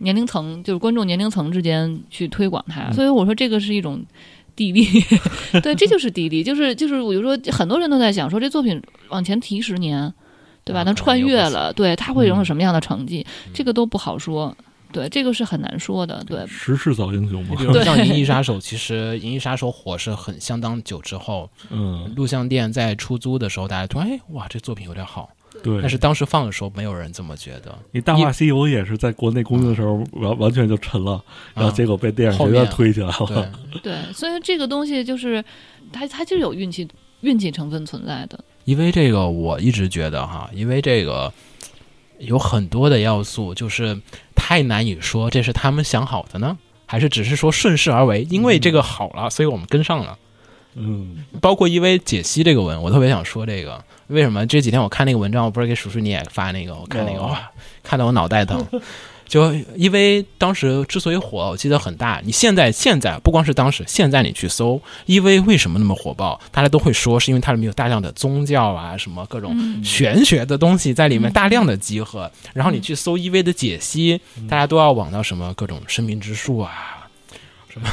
年龄层就是观众年龄层之间去推广它，所以我说这个是一种地利，*laughs* 对，这就是地利，就是就是我就说很多人都在想说这作品往前提十年，对吧？啊能穿越了，对，他会拥有嗯什么样的成绩？这个都不好说，对，这个是很难说的，对，时势造英雄嘛你比，如像《银翼 *laughs* 杀手》，其实《银翼杀手》火是很相当久之后，嗯，录像店在出租的时候，大家突然哎，哇，这作品有点好。对。但是当时放的时候，没有人这么觉得。你《大话西游》也是在国内公映的时候完完全就沉了，然后结果被电影学院推起来对了。*laughs* 对，所以这个东西就是它它就是有运气运气成分存在的，因为这个，我一直觉得哈，因为这个有很多的要素，就是太难以说这是他们想好的呢，还是只是说顺势而为，因为这个好了，所以我们跟上了。嗯，包括因为解析这个文，我特别想说这个，为什么这几天我看那个文章，我不是给叔叔你也发那个，我看那个、哦。哇，看得我脑袋疼。就因为当时之所以火，我记得很大。你现在现在不光是当时，现在你去搜 EV 为什么那么火爆，大家都会说是因为它里面有大量的宗教啊，什么各种嗯玄学的东西在里面嗯大量的集合。然后你去搜 EV 的解析，大家都要往到什么各种生命之树啊，什么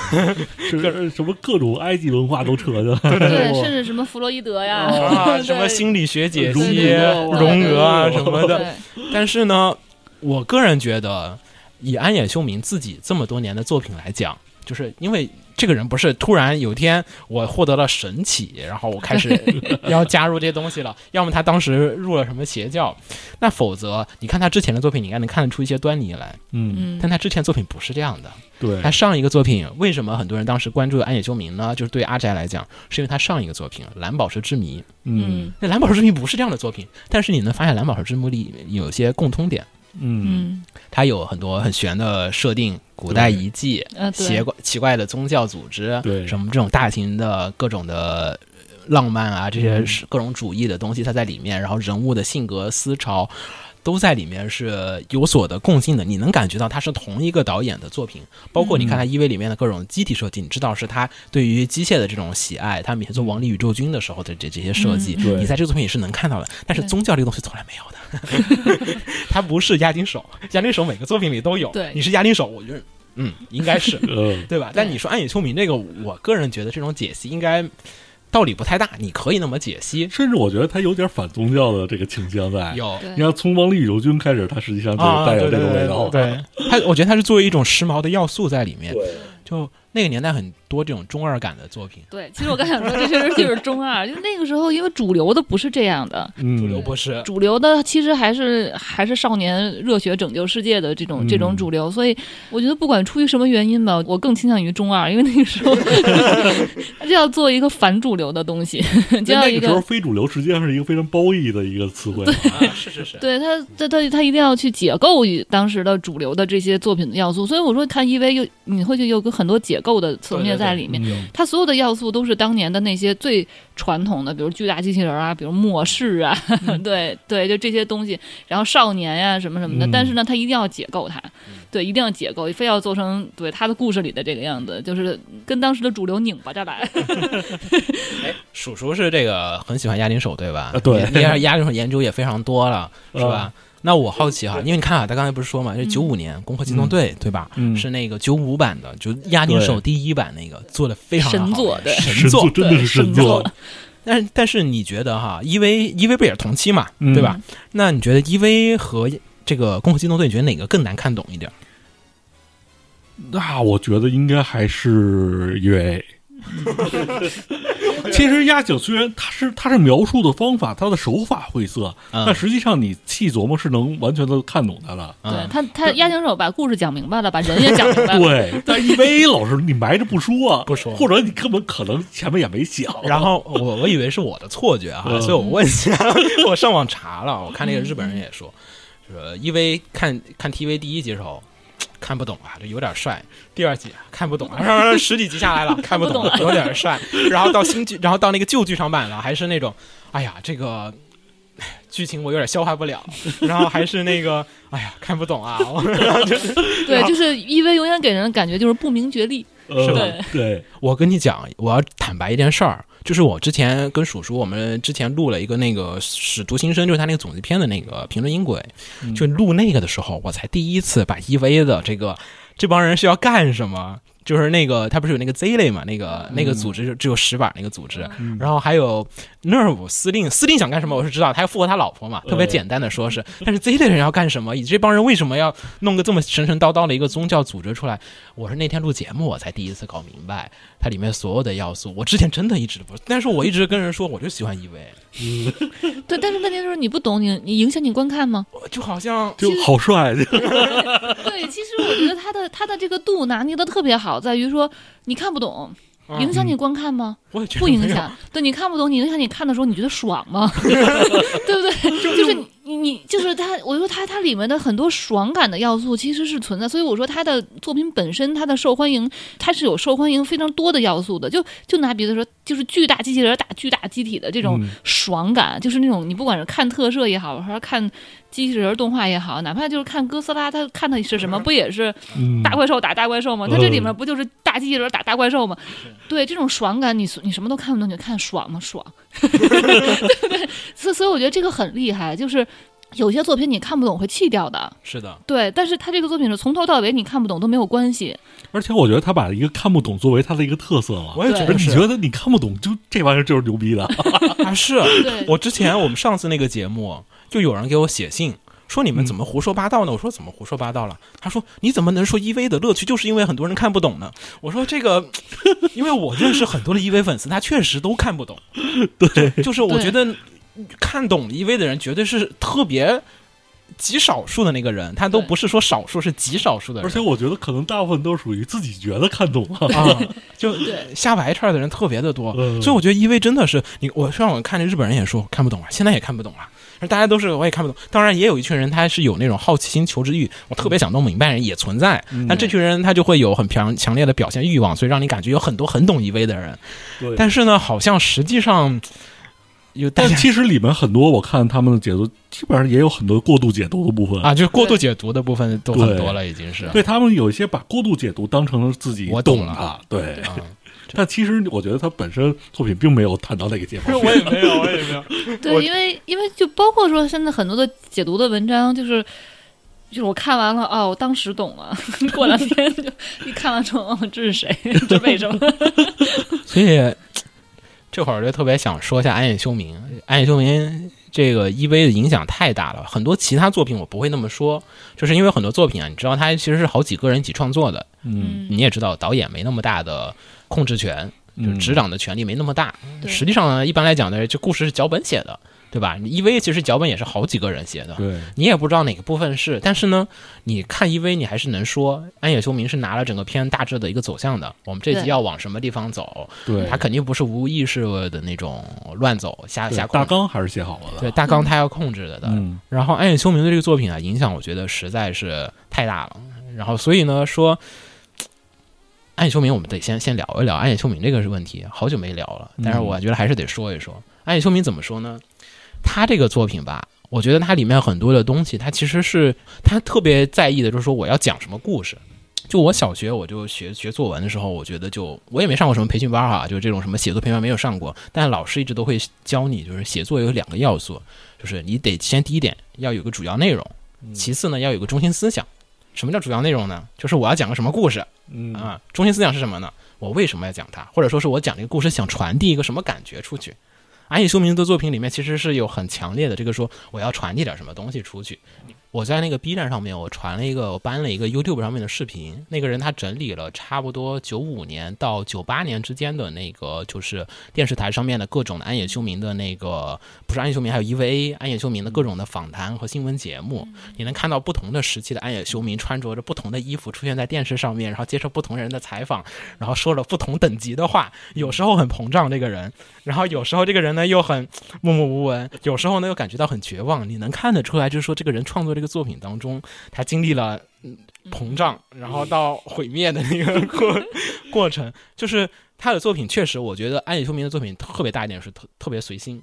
*laughs* 什么各种埃及文化都扯进来了。对，甚至什么弗洛伊德呀，啊，什么心理学解析、荣格啊什么的。但是呢，我个人觉得，以安野秀明自己这么多年的作品来讲，就是因为这个人不是突然有一天我获得了神启，然后我开始 *laughs* 要加入这些东西了，要么他当时入了什么邪教，那否则你看他之前的作品，你应该能看得出一些端倪来。嗯，嗯但他之前作品不是这样的，对他，上一个作品为什么很多人当时关注安野秀明呢？就是对阿宅来讲，是因为他上一个作品《蓝宝石之谜》。嗯那《蓝宝石之谜》不是这样的作品，但是你能发现《蓝宝石之谜》里有些共通点，嗯。嗯。它有很多很玄的设定，古代遗迹、奇怪奇怪的宗教组织，对。什么这种大型的各种的浪漫啊，这些各种主义的东西，它在里面，然后人物的性格思潮。都在里面是有所的共性的，你能感觉到它是同一个导演的作品。包括你看它 EV 里面的各种机体设计，你知道是他对于机械的这种喜爱，他每天做《王力宇宙军》的时候的这这些设计，嗯。你在这个作品也是能看到的。但是宗教这个东西从来没有的，*laughs* 它不是押金手，押金手每个作品里都有。对你是押金手，我觉得嗯应该是呃，对吧？但你说暗野秀明这个，我个人觉得这种解析应该道理不太大，你可以那么解析。甚至我觉得他有点反宗教的这个倾向在。有你看，从《王力宇宙军》开始，他实际上就带有这个对对味道。对，他我觉得他是作为一种时髦的要素在里面。对，就那个年代很多这种中二感的作品，对，其实我刚想说，这确实就是中二，就那个时候，因为主流的不是这样的，嗯，主流不是。主流的其实还是还是少年热血拯救世界的这种嗯这种主流，所以我觉得不管出于什么原因吧，我更倾向于中二，因为那个时候 *laughs* 他就要做一个反主流的东西，就要一个时候，非主流实际上是一个非常褒义的一个词汇。啊，是是是，*laughs* 对他，他他他一定要去解构当时的主流的这些作品的要素，所以我说看 EV 又你会就有个很多解构的层面在里面。嗯它所有的要素都是当年的那些最传统的，比如巨大机器人啊，比如末世啊，*laughs* 对对，就这些东西，然后少年呀、什么什么的。嗯但是呢，他一定要解构它，对，一定要解构，非要做成对他的故事里的这个样子，就是跟当时的主流拧巴着来。*laughs* 叔叔是这个很喜欢押金手对吧？啊对你你押金手研究也非常多了，是吧？啊那我好奇哈，因为你看啊，他刚才不是说嘛，这九五年《攻壳机动队》对吧？嗯是那个九五版的，就押金手第一版那个做的非常好神作对神作。真的是神作，但是但是你觉得哈，EV EV 不也是同期嘛，嗯对吧？那你觉得 EV 和这个《攻壳机动队》，你觉得哪个更难看懂一点？那我觉得应该还是因为。*laughs* *laughs* 其实压井虽然它是它是描述的方法，它的手法晦涩，嗯但实际上你细琢磨是能完全的看懂它了。对嗯他他押井手把故事讲明白了，把人也讲明白了。对，*laughs* 但 EVA 老师你埋着不说，不说或者你根本可能前面也没讲。然后我我以为是我的错觉哈，嗯所以我问一下，我上网查了，我看那个日本人也说，说 EV 看看 TV 第一集时候看不懂啊，这有点帅；第二集看不懂啊，*laughs* 然后十几集下来了看不懂，*laughs* 有点帅。然后到新剧，然后到那个旧剧场版了，还是那种，哎呀，这个。*laughs* 剧情我有点消化不了，然后还是那个，哎呀，看不懂啊！我对，就是 EV 永远给人的感觉就是不明觉厉。呃是吧对，我跟你讲，我要坦白一件事儿，就是我之前跟叔叔，我们之前录了一个那个《使徒新生》，就是他那个总集篇的那个评论音轨，就录那个的时候，我才第一次把 EV 的这个这帮人是要干什么。就是那个，他不是有那个 Z 类嘛？那个那个组织就只有十把那个组织，然后还有 Nerve 司令，司令想干什么我是知道，他要复活他老婆嘛，特别简单的说是。*laughs* 但是 Z 类人要干什么？以这帮人为什么要弄个这么神神叨叨的一个宗教组织出来？我是那天录节目我才第一次搞明白它里面所有的要素。我之前真的一直不，但是我一直跟人说，我就喜欢 EV，*laughs* 对，但是问题就是你不懂，你你影响你观看吗？就好像就好帅。*laughs* 对，其实我觉得他的他的这个度拿捏的特别好，在于说你看不懂，嗯影响你观看吗？我也觉得不影响。对，你看不懂，你影响你看的时候，你觉得爽吗？*laughs* 对不对？就是你你就是他，我说他他里面的很多爽感的要素其实是存在，所以我说他的作品本身它的受欢迎，它是有受欢迎非常多的要素的。就就拿比如说，就是巨大机器人打巨大机体的这种嗯爽感，就是那种你不管是看特摄也好，还是看机器人动画也好，哪怕就是看哥斯拉，他看的是什么，不也是嗯大怪兽打大怪兽吗？它这里面不就是大机器人打大怪兽吗？对，这种爽感你，你什么都看不懂，你就看爽吗？爽，*laughs* 对？所以所以我觉得这个很厉害，就是有些作品你看不懂会弃掉的，是的，对，但是他这个作品是从头到尾你看不懂都没有关系，而且我觉得他把一个看不懂作为他的一个特色了。我也觉得你觉得你看不懂，就这玩意儿就是牛逼的。*laughs* 啊，是我之前我们上次那个节目，就有人给我写信。说你们怎么胡说八道呢？我说怎么胡说八道了？他说你怎么能说 EV 的乐趣就是因为很多人看不懂呢？我说这个，*laughs* 因为我认识很多的 EV 粉丝，他确实都看不懂。*laughs* 对，就是我觉得看懂 EV 的人绝对是特别极少数的那个人，他都不是说少数，是极少数的人。而且我觉得可能大部分都属于自己觉得看懂了。啊，*laughs* 就对瞎白圈的人特别的多，嗯所以我觉得 EV 真的是你，我上网看那日本人也说看不懂啊，现在也看不懂啊。而大家都是我也看不懂，当然也有一群人他是有那种好奇心、求知欲，我特别想弄明白人也存在。嗯但这群人他就会有很强强烈的表现欲望，所以让你感觉有很多很懂 EV 的人。对，但是呢，好像实际上有但其实里面很多我看他们的解读，基本上也有很多过度解读的部分。啊，就是过度解读的部分都很多了，已经是。对他们有一些把过度解读当成了自己我懂了对。啊，但其实我觉得他本身作品并没有谈到那个界方。*laughs* 我也没有，我也没有。*laughs* 对，因为因为就包括说现在很多的解读的文章，就是就是我看完了哦，我当时懂了，*laughs* 过两天就一看完之后，哦，这是谁？这为什么？所以这会儿就特别想说一下安野秀明。安野秀明这个 EV 的影响太大了，很多其他作品我不会那么说，就是因为很多作品啊，你知道他其实是好几个人一起创作的，嗯，你也知道导演没那么大的控制权，就执掌的权力没那么大。对实际上呢，一般来讲呢，这故事是脚本写的，对吧你？EV 其实脚本也是好几个人写的，对，你也不知道哪个部分是，但是呢，你看 EV，你还是能说安野秀明是拿了整个片大致的一个走向的。我们这集要往什么地方走，对，他肯定不是无意识的那种乱走、瞎瞎控。大纲还是写好了的。对大纲他要控制的的。嗯，然后安野秀明的这个作品啊，影响我觉得实在是太大了。然后所以呢，说安野秀明，我们得先先聊一聊安野秀明这个是问题，好久没聊了，但是我觉得还是得说一说、安野秀明怎么说呢？他这个作品吧，我觉得它里面很多的东西，他其实是他特别在意的，就是说我要讲什么故事。就我小学我就学学作文的时候，我觉得就我也没上过什么培训班哈，就是这种什么写作培训班没有上过，但老师一直都会教你，就是写作有两个要素，就是你得先第一点要有个主要内容，其次呢要有个中心思想。什么叫主要内容呢？就是我要讲个什么故事嗯啊？中心思想是什么呢？我为什么要讲它？或者说是我讲这个故事想传递一个什么感觉出去？安野秀明的作品里面其实是有很强烈的这个说我要传递点什么东西出去。我在那个 B 站上面，我传了一个，我搬了一个 YouTube 上面的视频。那个人他整理了差不多九五年到九八年之间的那个，就是电视台上面的各种的安野秀明的那个，不是安野秀明，还有 EVA 安野秀明的各种的访谈和新闻节目。你能看到不同的时期的安野秀明穿着着不同的衣服出现在电视上面，然后接受不同人的采访，然后说了不同等级的话。有时候很膨胀这个人，然后有时候这个人呢又很默默无闻，有时候呢又感觉到很绝望。你能看得出来，就是说这个人创作这个作品当中，他经历了嗯膨胀，然后到毁灭的那个过 *laughs* 过程。就是他的作品确实，我觉得安野秀明的作品特别大一点是特特别随心。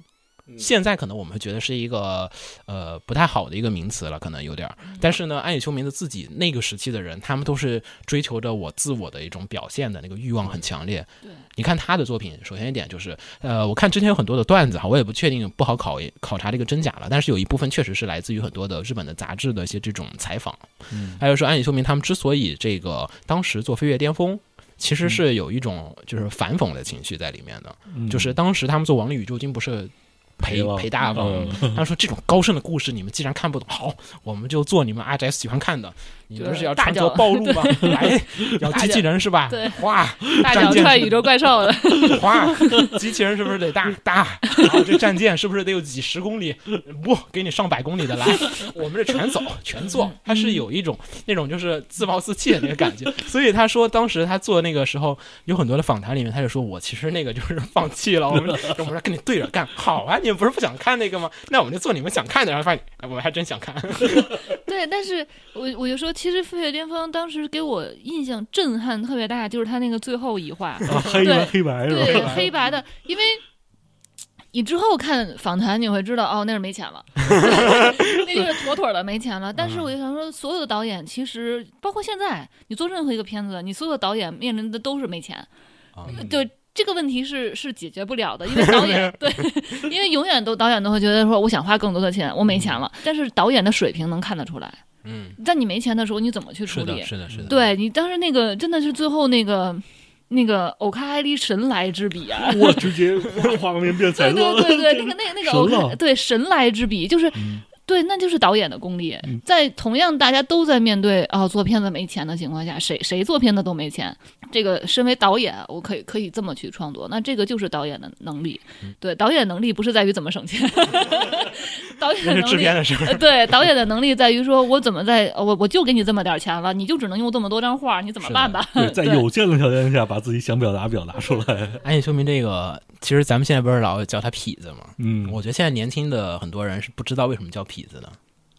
现在可能我们会觉得是一个呃不太好的一个名词了，可能有点儿。但是呢，安野秀明的自己那个时期的人，他们都是追求着我自我的一种表现的那个欲望很强烈。对，你看他的作品，首先一点就是，呃，我看之前有很多的段子哈，我也不确定不好考考察这个真假了，但是有一部分确实是来自于很多的日本的杂志的一些这种采访。嗯还有说安野秀明他们之所以这个当时做飞跃巅峰。其实是有一种就是反讽的情绪在里面的，嗯就是当时他们做《王力宇宙军》不是赔赔大发吗？嗯他说这种高深的故事你们既然看不懂，好，我们就做你们阿宅喜欢看的，你们是要穿着暴露吗？*laughs* 来，要机器人是吧？对哇，大战舰脚踹宇宙怪兽的，*laughs* 哇，机器人是不是得大大？然后这战舰是不是得有几十公里？不，给你上百公里的来，我们这全走全做。他是有一种那种就是自暴自弃的那个感觉。*laughs* 所以他说，当时他做那个时候，有很多的访谈里面，他就说我其实那个就是放弃了，我们我们说跟你对着干，好啊，你们不是不想看那个吗？那我们就做你们想看的，然后发现哎我们还真想看。*laughs* 对，但是我我就说，其实《飞跃巅峰》当时给我印象震撼特别大，就是他那个最后一话，啊黑白黑白是对？黑白的，因为你之后看访谈，你会知道哦，那是没钱了，*laughs* 那就是妥妥的没钱了。但是我就想说，所有的导演其实包括现在，你做任何一个片子，你所有的导演面临的都是没钱，嗯对。这个问题是是解决不了的，因为导演 *laughs* 对，因为永远都导演都会觉得说，我想花更多的钱，我没钱了。但是导演的水平能看得出来，嗯，在你没钱的时候，你怎么去处理是的，？是的，是的。对你当时那个真的是最后那个那个欧卡艾利神来之笔啊！我直接 *laughs* 画面变彩对色，对对对，那 *laughs* 个那个那个欧卡对神来之笔，就是、嗯对，那就是导演的功力。嗯在同样大家都在面对啊、做片子没钱的情况下，谁谁做片子都没钱。这个身为导演，我可以可以这么去创作，那这个就是导演的能力。嗯对，导演能力不是在于怎么省钱，*laughs* 导演是制能力片的事儿。呃，对，导演的能力在于说，我怎么在，呃我我就给你这么点钱了，你就只能用这么多张画，你怎么办吧？对，在有限的条件下，把自己想表达表达出来。*laughs* 安野秀明这个，其实咱们现在不是老叫他痞子吗？嗯，我觉得现在年轻的很多人是不知道为什么叫痞子的，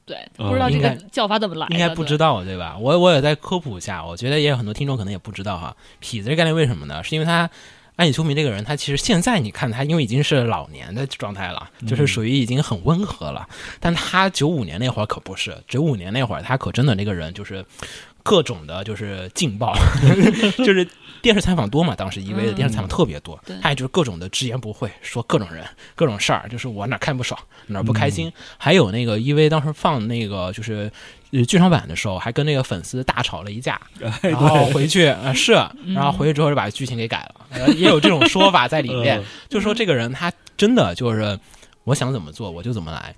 对，呃不知道这个叫法怎么来的，应该不知道对吧？我我也在科普一下，我觉得也有很多听众可能也不知道哈。痞子这概念为什么呢？是因为他安野秀明这个人，他其实现在你看他，因为已经是老年的状态了，就是属于已经很温和了。但他九五年那会儿可不是，九五年那会儿他可真的那个人就是各种的，就是劲爆，*laughs* 就是电视采访多嘛，当时 EV 的电视采访特别多，对。他也就是各种的直言不讳，说各种人、各种事儿，就是我哪儿看不爽，哪儿不开心。还有那个 EV 当时放那个就是呃剧场版的时候，还跟那个粉丝大吵了一架，哎然后回去啊是，然后回去之后就把剧情给改了，呃也有这种说法在里面嗯，就说这个人他真的就是我想怎么做我就怎么来。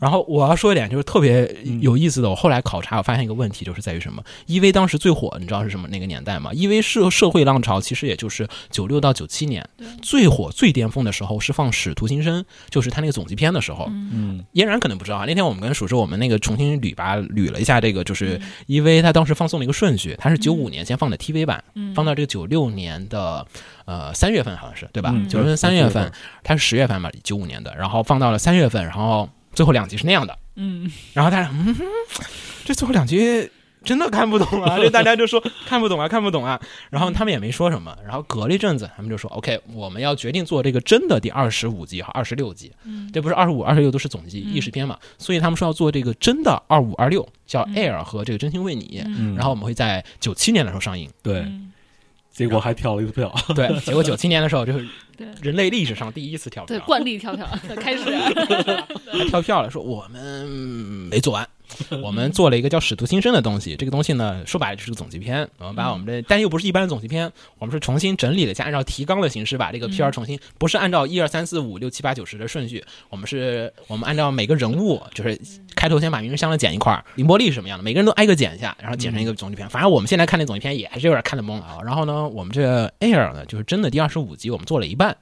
然后我要说一点，就是特别有意思的。我后来考察，我发现一个问题，就是在于什么？EV 当时最火，你知道是什么那个年代吗？EV 社社会浪潮其实也就是九六到九七年最火、最巅峰的时候是放《使徒行生》，就是他那个总集篇的时候。嗯嫣然可能不知道啊，那天我们跟属实我们那个重新捋吧捋了一下这个，就是 EV 他当时放送了一个顺序，他是九五年先放的 TV 版，嗯放到这个九六年的呃三月份好像是对吧？嗯九六年三月份三月份，它是十月份嘛，九五年的，然后放到了三月份，然后最后两集是那样的，嗯，然后大家嗯哼，这最后两集真的看不懂啊！*laughs* 这大家就说看不懂啊，看不懂啊。然后他们也没说什么。然后隔了一阵子，他们就说：“OK，我们要决定做这个真的第二十五集和二十六集。嗯这不是二十五、二十六都是总集嗯意识篇嘛？所以他们说要做这个真的二五、二六，叫《Air》和这个《真心为你》。嗯然后我们会在九七年的时候上映。对，嗯结果还跳了一次票，对，*laughs* 结果九七年的时候就是人类历史上第一次跳票。对，惯例跳票开始，*laughs* 还跳票了，说我们没做完，*laughs* 我们做了一个叫《使徒新生》的东西。这个东西呢，说白了就是个总集篇。我们把我们的，但又不是一般的总集篇，我们是重新整理了一下，按照提纲的形式把这个片儿重新，不是按照一二三四五六七八九十的顺序，我们是我们按照每个人物，就是开头先把名人箱的剪一块儿，凌波丽是什么样的，每个人都挨个剪一下，然后剪成一个总集篇。反正我们现在看那总集篇也还是有点看得懵了啊。然后呢，我们这个 Air 呢，就是真的第二十五集我们做了一半。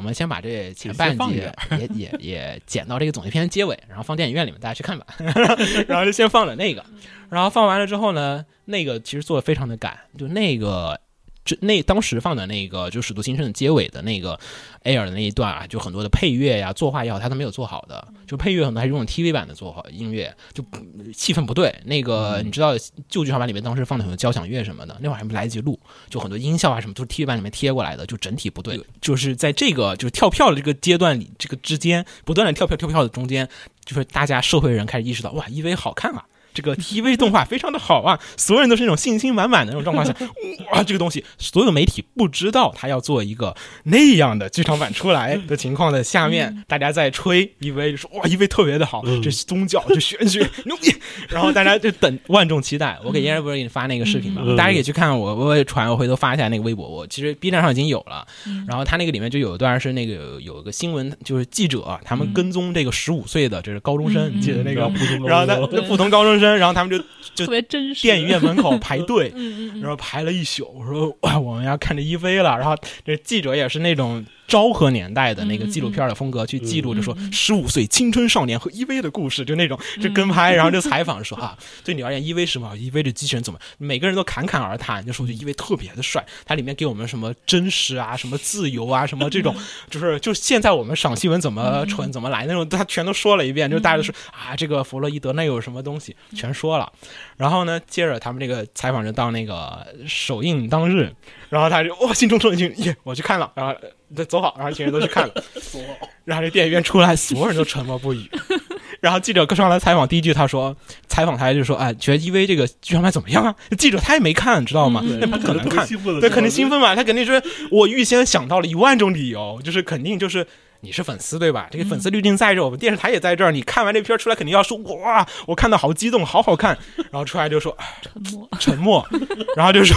我们先把这前半集先放一点也也也剪到这个总集篇结尾，然后放电影院里面大家去看吧。*laughs* 然后就先放了那个，然后放完了之后呢，那个其实做的非常的赶，就那个。这那当时放的那个就《使徒新生》的结尾的那个 Air 的那一段啊，就很多的配乐呀、作画也好，他都没有做好的。就配乐很多还是用 TV 版的做好音乐，就嗯气氛不对。那个你知道旧剧场版里面当时放的很多交响乐什么的，那会儿还没来得及录，就很多音效啊什么都是 TV 版里面贴过来的，就整体不对。就是在这个就是跳票的这个阶段里，这个之间不断的跳票跳票的中间，就是大家社会人开始意识到，哇，EV 好看啊。这个 TV 动画非常的好啊，所有人都是那种信心满满的那种状况下，*laughs* 哇，这个东西所有媒体不知道他要做一个那样的剧场版出来的情况的下面，大家在吹 EV，就说哇，EV 特别的好，这是宗教，这玄学牛逼，*laughs* 然后大家就等万众期待。我给嫣然不是给你发那个视频嘛，嗯。大家可以去看我，我也传，我回头发一下那个微博。我其实 B 站上已经有了，嗯。然后他那个里面就有一段是那个有一个新闻，就是记者他们跟踪这个十五岁的这是高中生，记得那个然后，普通然后他高中就普通高中生，然后他们就 *laughs* 就特别真实。电影院门口排队，*laughs* 然后排了一宿。我说，我们要看这一飞了。然后这记者也是那种昭和年代的那个纪录片的风格，去记录着说十五岁青春少年和 EV 的故事，就那种就跟拍，然后就采访说 *laughs* 啊，对你而言 EV 是什么？EV 的机器人怎么？每个人都侃侃而谈，就说就 EV 特别的帅，它里面给我们什么真实啊，什么自由啊，什么这种，*laughs* 就是就现在我们赏析文怎么蠢怎么来那种，他全都说了一遍，就大家都说啊，这个弗洛伊德那有什么东西，全说了。然后呢，接着他们这个采访就到那个首映当日，然后他就哇，心中冲进去，耶，我去看了，然后呃走好，然后一群人都去看了，*laughs* 然后这电影院出来，所有人都沉默不语。*laughs* 然后记者上来采访，第一句他说，采访他就说，哎，觉得 EV 这个剧场版怎么样啊？记者他也没看，知道吗？嗯那不可能看，对，肯定兴。奋嘛，他肯定是我预先想到了一万种理由，就是肯定就是你是粉丝对吧？这个粉丝滤镜在这儿，我们电视台也在这儿，你看完这片儿出来肯定要说哇，我看到好激动，好好看，然后出来就说哎沉默。沉默，*laughs* 然后就说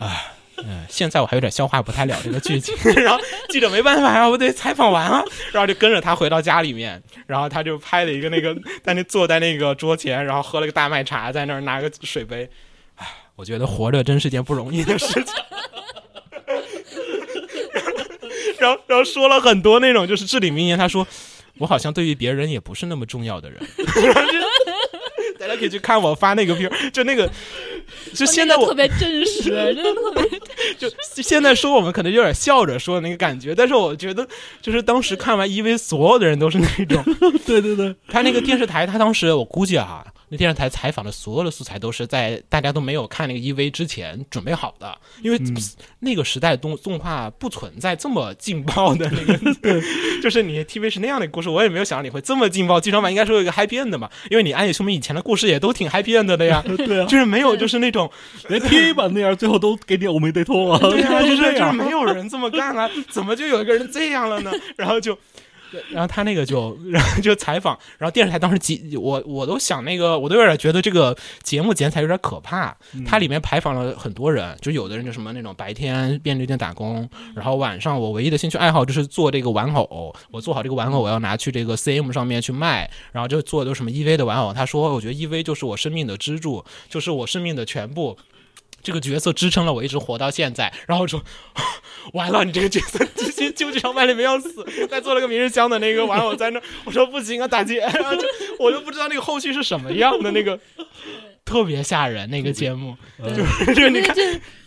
哎。嗯，现在我还有点消化不太了这个剧情，*laughs* 然后记者没办法呀，我得采访完啊，然后就跟着他回到家里面，然后他就拍了一个那个在那坐在那个桌前，然后喝了个大麦茶，在那儿拿个水杯，唉，我觉得活着真是件不容易的事情。*laughs* 然后，然后说了很多那种就是至理名言。他说：“我好像对于别人也不是那么重要的人。*laughs* ”可以去看我发那个片儿，*laughs* 就那个，就现在我那个特别真实，真的特别 *laughs* 就现在说我们可能有点笑着说的那个感觉，但是我觉得就是当时看完 EV，所有的人都是那种，*laughs* 对对对，他那个电视台，他当时我估计啊，那电视台采访的所有的素材都是在大家都没有看那个 EV 之前准备好的，因为嗯那个时代动动画不存在这么劲爆的那个，*laughs* 就是你 TV 是那样的故事，我也没有想到你会这么劲爆。剧场版应该是有一个 happy end 的嘛，因为你暗夜凶明以前的故事也都挺 happy end 的呀，*laughs* 对啊，就是没有就是那种 *laughs* 连 TV 版那样，最后都给你欧美对通啊，对啊，就是就是。没有人这么干啊，怎么就有一个人这样了呢？然后就。对然后他那个就，然后就采访，然后电视台当时几，我我都想那个，我都有点觉得这个节目剪彩有点可怕。它里面采访了很多人，就有的人就什么那种白天便利店打工，然后晚上我唯一的兴趣爱好就是做这个玩偶，我做好这个玩偶，我要拿去这个 CM 上面去卖，然后就做的都什么 EV 的玩偶。他说，我觉得 EV 就是我生命的支柱，就是我生命的全部。这个角色支撑了我一直活到现在，然后说，*laughs* 完了，你这个角色之前旧剧场版里面要死，再做了个明日香的那个完了我在那，我说不行啊，大姐，然 *laughs* 后就我都不知道那个后续是什么样的，那个 *laughs* 特别吓人那个节目，嗯就是就是你看，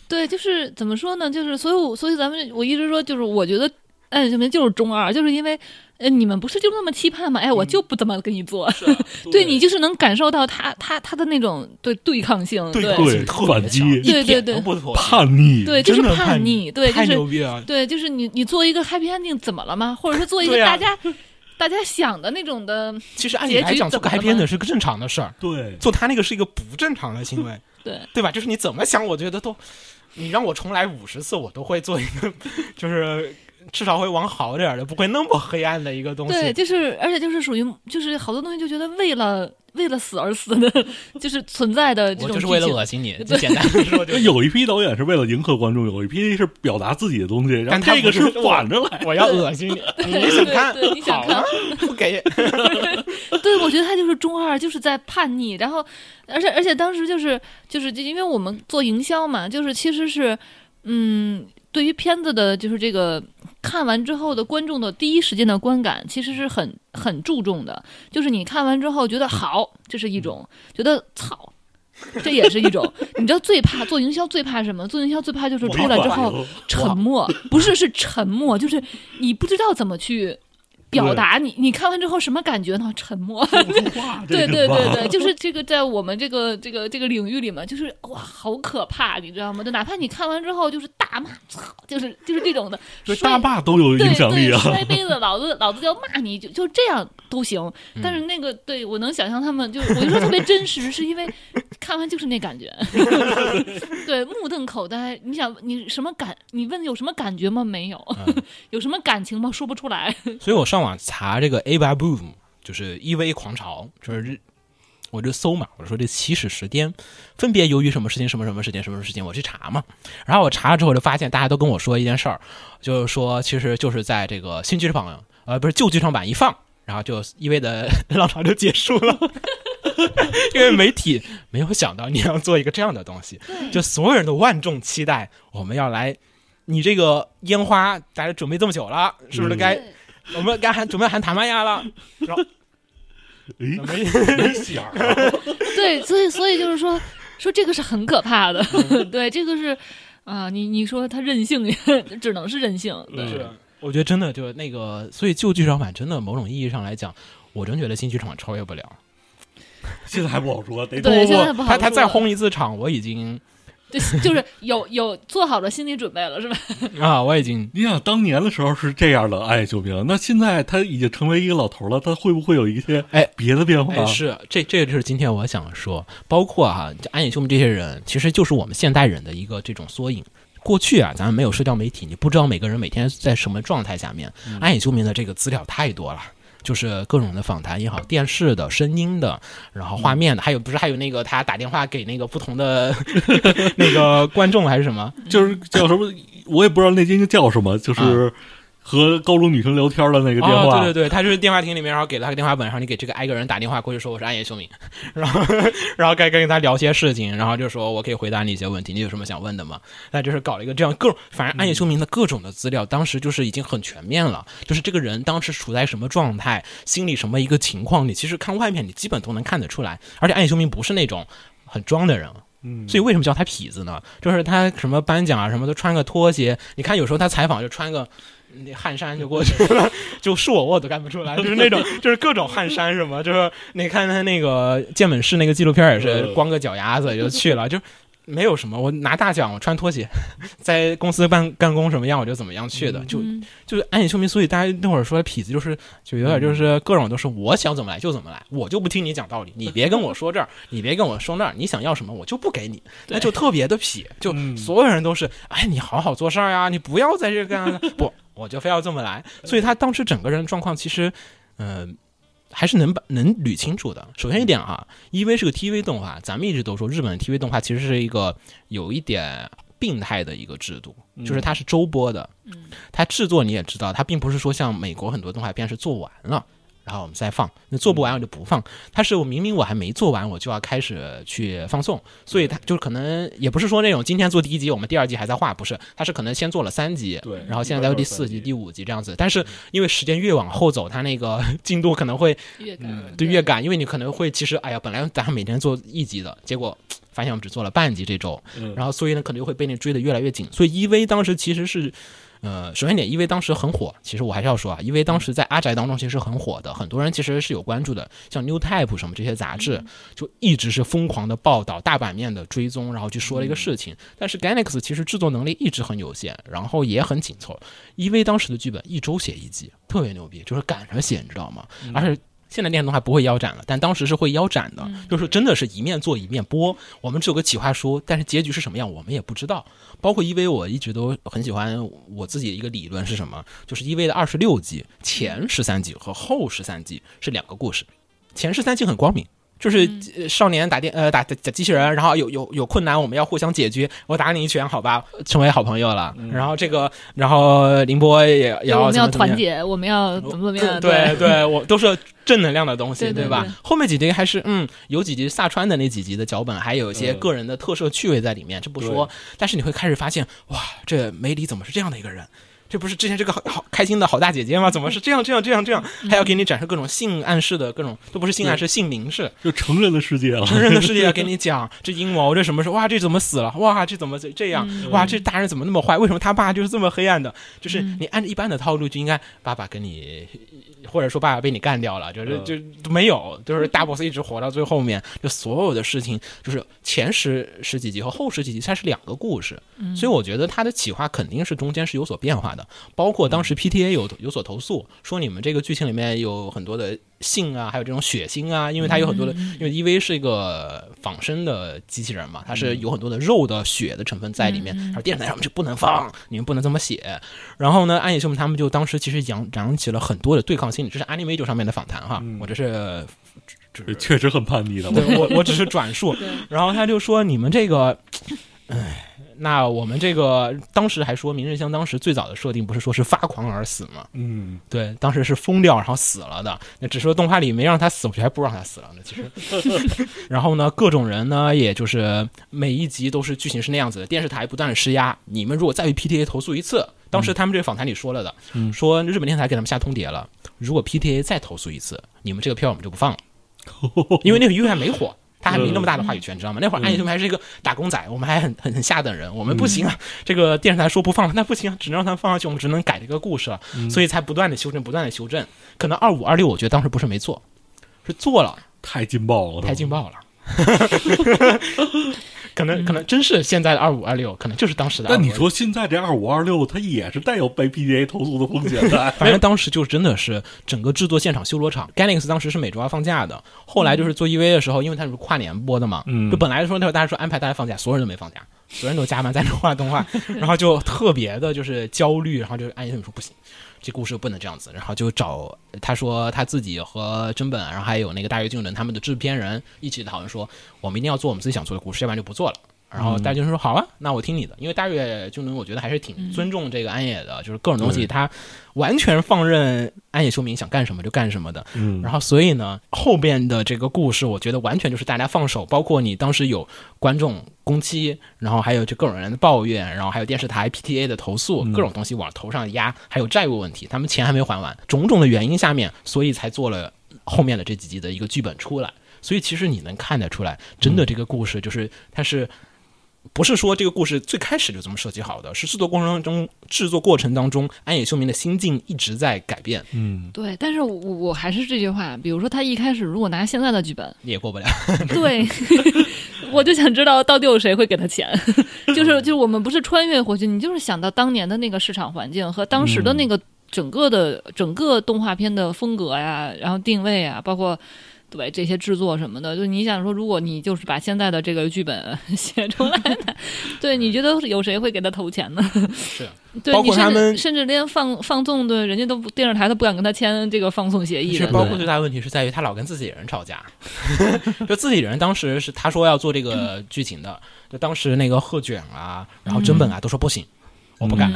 对，就是怎么说呢？就是所以我，所以咱们我一直说，就是我觉得暗夜秀明就是中二，就是因为呃你们不是就那么期盼吗？哎，我就不怎么跟你做，*laughs* 对你就是能感受到他他他的那种对对抗性，对对对特别反击强一对对对点都不妥协叛逆，对，就是叛逆，对，就是牛逼了。对，就是你你做一个 happy ending 怎么了吗？或者是做一个大家、大家想的那种的，*laughs* 其实按理来讲，做改怎么了吗编的是个正常的事儿，对做他那个是一个不正常的行为，*laughs* 对对吧？就是你怎么想，我觉得都，你让我重来五十次，我都会做一个，就是至少会往好点儿的，不会那么黑暗的一个东西。对，就是而且就是属于就是好多东西就觉得为了为了死而死的，*laughs* 就是存在的这种我就是为了恶心你，就简单的说，就有一批导演是为了迎合观众，有一批是表达自己的东西，然后这个是是反着来。我要恶心你，你你想看你，想好啊，不给，*laughs* 对，我觉得他就是中二，就是在叛逆。然后，而且而且当时就是就是就因为我们做营销嘛，就是其实是嗯，对于片子的，就是这个看完之后的观众的第一时间的观感，其实是很很注重的。就是你看完之后觉得好，这是一种；觉得操。这也是一种，你知道最怕做营销最怕什么？做营销最怕就是出来之后沉默，不是是沉默，就是你不知道怎么去表达你你看完之后什么感觉呢？*laughs* 沉默。*laughs* 对对对对，就是这个在我们这个这个这个领域里面，就是哇，好可怕，你知道吗？就哪怕你看完之后就是大骂，操，就是就是这种的，大骂都有对影响力对，啊。摔杯子，老子老子就要骂你，就就这样都行。嗯但是那个对我能想象他们，就我就说特别真实，是因为看完就是那感觉，*laughs* 对，目瞪口呆。你想你什么感？你问有什么感觉吗？没有，嗯有什么感情吗？说不出来。所以我上网查这个 A 八 Boom，就是 EV 狂潮，就是我就搜嘛，我说这起始时间分别由于什么事情、什么什么事情、什么事情，我去查嘛。然后我查了之后，就发现大家都跟我说一件事儿，就是说其实就是在这个新剧场版，呃，不是旧剧场版一放，然后就 EV 的 *laughs* 浪潮就结束了。*laughs* 因为媒体没有想到你要做一个这样的东西，就所有人都万众期待，我们要来，你这个烟花大家准备这么久了，是不是嗯该、我们该喊准备喊塔玛亚了？然后诶？没没响 *laughs* 对，所以所以就是说说这个是很可怕的，*laughs* 对，这个是啊，你你说他任性，只能是任性，对。是，我觉得真的就是那个，所以旧剧场版真的某种意义上来讲，我真觉得新剧场版超越不了。*laughs* 现在还不好说，得对，不现在不好说。他他再轰一次场，我已经就 *laughs* 就是有有做好了心理准备了，是吧？*laughs* 啊，我已经你想当年的时候是这样的暗夜秀兵，那现在他已经成为一个老头了，他会不会有一些哎别的变化？哎，是这这就是今天我想说，包括哈、就安野秀明这些人，其实就是我们现代人的一个这种缩影。过去啊，咱们没有社交媒体，你不知道每个人每天在什么状态下面。安野秀明的这个资料太多了。就是各种的访谈也好，电视的、声音的，然后画面的，还有不是还有那个他打电话给那个不同的 *laughs* 那个观众还是什么？就是叫什么，我也不知道那应该叫什么，就是和高中女生聊天的那个电话。哦，对对对，他就是电话亭里面，然后给了他个电话本，然后你给这个挨个人打电话过去说我是暗夜秀明，然后 *laughs* 然后该跟他聊些事情，然后就说我可以回答你一些问题，你有什么想问的吗？那就是搞了一个这样各种，反正暗夜秀明的各种的资料，当时就是已经很全面了，就是这个人当时处在什么状态，心里什么一个情况，你其实看外面你基本都能看得出来，而且暗夜秀明不是那种很装的人。嗯，所以为什么叫他痞子呢？就是他什么颁奖啊什么都穿个拖鞋，你看有时候他采访就穿个那汗衫就过去了，*laughs* 就是我我都干不出来，就是那种 *laughs* 就是各种汗衫什么，就是你看他那个健本市那个纪录片也是光个脚丫子就去了，就没有什么我拿大奖我穿拖鞋，*laughs* 在公司办干工什么样我就怎么样去的，就嗯。就是安野秀明，所以大家那会儿说痞子就是就有点就是各种都是我想怎么来就怎么来，我就不听你讲道理，你别跟我说这儿，你别跟我说那儿，你想要什么我就不给你，那就特别的痞，就嗯。所有人都是哎你好好做事儿呀，你不要在这干 *laughs* 不，我就非要这么来，所以他当时整个人状况其实嗯。还是能把能捋清楚的。首先一点啊，EV 是个 TV 动画，咱们一直都说日本的 TV 动画其实是一个有一点病态的一个制度，就是它是周播的，嗯它制作你也知道，它并不是说像美国很多动画片是做完了。然后我们再放，那做不完我就不放。它是我明明我还没做完，我就要开始去放送，所以它就可能也不是说那种今天做第一集，我们第二集还在画，不是，它是可能先做了三集，对然后现在到第四集、第五集这样子。但是因为时间越往后走，它那个进度可能会越赶嗯对越赶，因为你可能会其实哎呀，本来咱们每天做一集的，结果发现我们只做了半集这周，嗯然后所以呢可能就会被你追得越来越紧。所以 EV 当时其实是，呃，首先点，EV 当时很火，其实我还是要说啊因为当时在阿宅当中其实很火的，很多人其实是有关注的，像 New Type 什么这些杂志，就一直是疯狂的报道、大版面的追踪，然后去说了一个事情。但是 Ganex 其实制作能力一直很有限，然后也很紧凑。EV 当时的剧本一周写一集，特别牛逼，就是赶着写，你知道吗？而且现在电视动画不会腰斩了，但当时是会腰斩的，就是真的是一面做一面播。我们只有个企划书，但是结局是什么样我们也不知道。包括 EV，我一直都很喜欢我自己的一个理论是什么？就是 EV 的二十六集前十三集和后十三集是两个故事，前十三集很光明。就是呃少年打电呃打打打机器人，然后有有有困难，我们要互相解决。我打你一拳，好吧，成为好朋友了。然后这个，然后凌波也也要我们要团结，我们要怎么怎么样？对对，我都是正能量的东西，吧对对对？后面几集还是嗯，有几集萨川的那几集的脚本，还有一些嗯个人的特色趣味在里面，这不说。但是你会开始发现，哇，这梅里怎么是这样的一个人？这不是之前这个好好开心的好大姐姐吗？怎么是这样这样这样这样？还要给你展示各种性暗示的各种，都不是性暗示，性明示。就成人的世界了。成人的世界要给你讲这阴谋，这什么事？哇，这怎么死了？哇，这怎么这这样？哇，这大人怎么那么坏？为什么他爸就是这么黑暗的？就是你按照一般的套路，就应该爸爸跟你，或者说爸爸被你干掉了，就是嗯就都没有，就是大 boss 一直活到最后面，就所有的事情就是前十十几集和后十几集它是两个故事，所以我觉得它的企划肯定是中间是有所变化的，包括当时 PTA 有有所投诉，说你们这个剧情里面有很多的性啊，还有这种血腥啊，因为它有很多的，因为 EV 是一个仿生的机器人嘛，它是有很多的肉的血的成分在里面，然后电视台上面就不能放，你们不能这么写。然后呢，安野秀明他们就当时其实扬扬起了很多的对抗心理，这是 Anime 上面的访谈哈，我这是。就是确实很叛逆的。对我我只是转述，*laughs* 然后他就说你们这个，唉，那我们这个当时还说明日香当时最早的设定不是说是发狂而死吗？嗯，对，当时是疯掉然后死了的，那只是说动画里没让他死，我觉得还不如让他死了呢。其实，*laughs* 然后呢，各种人呢，也就是每一集都是剧情是那样子的，电视台不断的施压，你们如果再被 PTA 投诉一次，当时他们这个访谈里说了的，说日本电视台给他们下通牒了，如果 PTA 再投诉一次，你们这个票我们就不放了。*laughs* 因为那会儿 U 还没火，他还没那么大的话语权，知道吗？那会儿安野秀明还是一个打工仔，我们还很很很下等人，我们不行啊。这个电视台说不放了，那不行啊，只能让他放上去，我们只能改这个故事了，所以才不断的修正，不断的修正。可能二五二六，我觉得当时不是没做，是做了，太劲爆了，太劲爆了。可能可能真是现在的二五二六，可能就是当时的2526。但你说现在这二五二六，它也是带有被 PDA 投诉的风险的。*laughs* 反正当时就真的是整个制作现场修罗场。Ganex 当时是每周要放假的，后来就是做 EV 的时候，因为它是跨年播的嘛，嗯就本来说那会儿大家说安排大家放假，所有人都没放假，所有人都加班在那画动画，*laughs* 然后就特别的就是焦虑，然后就暗夜秀明说不行。这故事不能这样子，然后就找他说他自己和真本，然后还有那个大月俊伦他们的制片人一起讨论说，我们一定要做我们自己想做的故事，要不然就不做了。然后大月俊说好啊，那我听你的，因为大月俊人我觉得还是挺尊重这个安野的，就是各种东西他完全放任安野秀明想干什么就干什么的。嗯然后所以呢，后边的这个故事，我觉得完全就是大家放手，包括你当时有观众攻击，然后还有就各种人的抱怨，然后还有电视台 PTA 的投诉，各种东西往头上压，还有债务问题，他们钱还没还完，种种的原因下面，所以才做了后面的这几集的一个剧本出来。所以其实你能看得出来，真的这个故事就是它是。不是说这个故事最开始就这么设计好的，是制作过程当中，制作过程当中，安野秀明的心境一直在改变，嗯，对，但是我我还是这句话，比如说他一开始如果拿现在的剧本，你也过不了。*laughs* 对，我就想知道到底有谁会给他钱，*laughs* 就是就是我们不是穿越回去，你就是想到当年的那个市场环境和当时的那个整个的、整个动画片的风格呀，然后定位啊，包括。对这些制作什么的，就你想说，如果你就是把现在的这个剧本 *laughs* 写出来的，对，你觉得有谁会给他投钱呢？*laughs* 是，对，包括他们甚至连放放纵的人家都电视台都不敢跟他签这个放送协议的，是包括最大的问题是在于他老跟自己人吵架，*laughs* 就自己人当时是他说要做这个剧情的，就当时那个贺卷啊，然后真本啊都说不行，我不敢，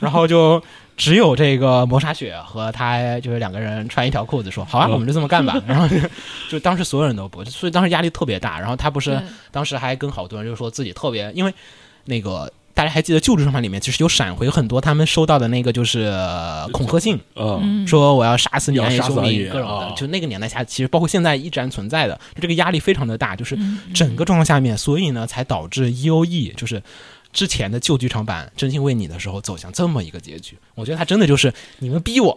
然后就只有这个磨砂雪和他就是两个人穿一条裤子说好啊，嗯。我们就这么干吧，*laughs* 然后就就当时所有人都不，所以当时压力特别大，然后他不是当时还跟好多人就说自己特别，因为那个。大家还记得旧制生产里面其实有闪回很多他们收到的那个就是呃恐吓信，说我要杀死你要暗夜修明杀死你各种的啊，就那个年代下，其实包括现在依然存在的，就这个压力非常的大，就是嗯。整个状况下面，所以呢才导致 E O E 就是之前的旧剧场版《真心为你》的时候走向这么一个结局。我觉得他真的就是你们逼我，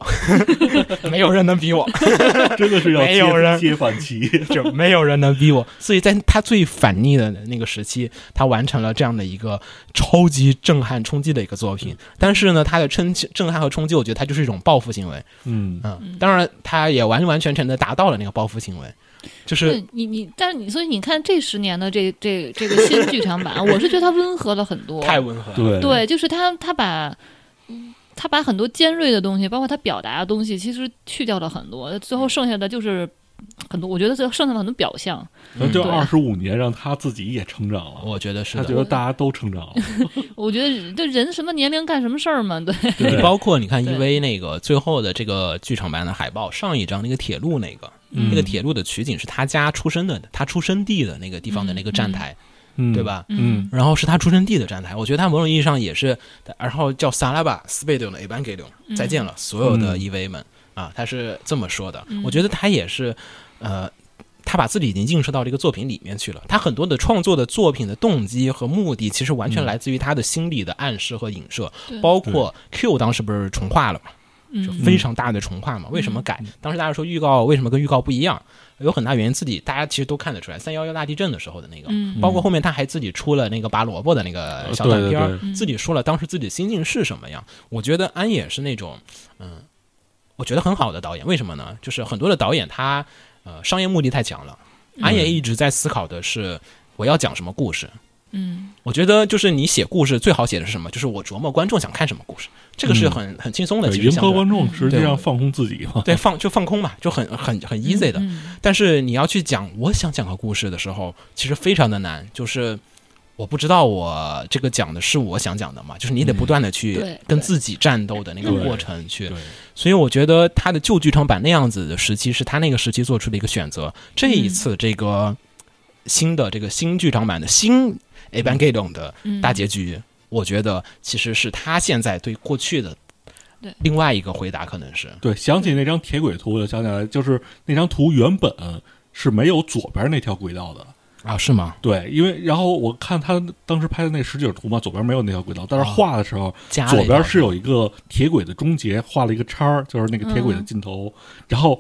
*laughs* 没有人能逼我，*laughs* 真的是要 *laughs* 没有人接接反旗。就没有人能逼我。所以在他最反逆的那个时期，他完成了这样的一个超级震撼冲击的一个作品。但是呢，他的震震撼和冲击，我觉得他就是一种报复行为。嗯，嗯，当然，他也完完全全的达到了那个报复行为，就是你你，但是你所以你看这十年的这这这个新剧场版，我是觉得它温和了很多。太温和了。对对，就是他他把。嗯他把很多尖锐的东西，包括他表达的东西，其实去掉了很多，最后剩下的就是很多。我觉得这剩下的很多表象。那这二十五年让他自己也成长了，我觉得是他觉。得大家都成长了。*laughs* 我觉得这人什么年龄干什么事儿嘛，对，对你包括你看对 EV 那个最后的这个剧场版的海报，上一张那个铁路那个，嗯。那个铁路的取景是他家出生的，他出生地的那个地方的那个站台，嗯，对？吧？嗯，然后是他出生地的站台，我觉得他某种意义上也是，然后叫萨拉巴斯贝德的 A 班给流，再见了，所有的嗯。EV 们啊，他是这么说的。嗯。我觉得他也是，呃，他把自己已经映射到这个作品里面去了。他很多的创作的作品的动机和目的，其实完全嗯。来自于他的心理的暗示和影射，对。包括 Q 当时不是重画了嘛，就嗯非常大的重画嘛。为什么改？当时大家说预告为什么跟预告不一样？有很大原因，自己大家其实都看得出来，三幺幺大地震的时候的那个，嗯包括后面他还自己出了那个拔萝卜的那个小短片自己说了当时自己心境是什么样。我觉得安也是那种，嗯，我觉得很好的导演。为什么呢？就是很多的导演他呃商业目的太强了，安也一直在思考的是我要讲什么故事。嗯我觉得就是你写故事最好写的是什么？就是我琢磨观众想看什么故事，这个是很很轻松的。其实相对迎合观众，实际上放空自己嘛。对放就放空嘛，就很很很 easy 的。嗯但是你要去讲我想讲个故事的时候，其实非常的难，就是我不知道我这个讲的是我想讲的嘛，就是你得不断的去跟自己战斗的那个过程去。对，所以我觉得他的旧剧场版那样子的时期是他那个时期做出的一个选择。这一次这个新的这个新剧场版的新 Evangelion 的嗯大结局，我觉得其实是他现在对过去的对。另外一个回答，可能是。对，想起那张铁轨图，我就想起来，就是那张图原本是没有左边那条轨道的。啊，是吗？对，因为然后我看他当时拍的那实景图嘛，左边没有那条轨道，但是哦。画的时候，左边是有一个铁轨的终结，画了一个叉儿，就是那个铁轨的尽头，然后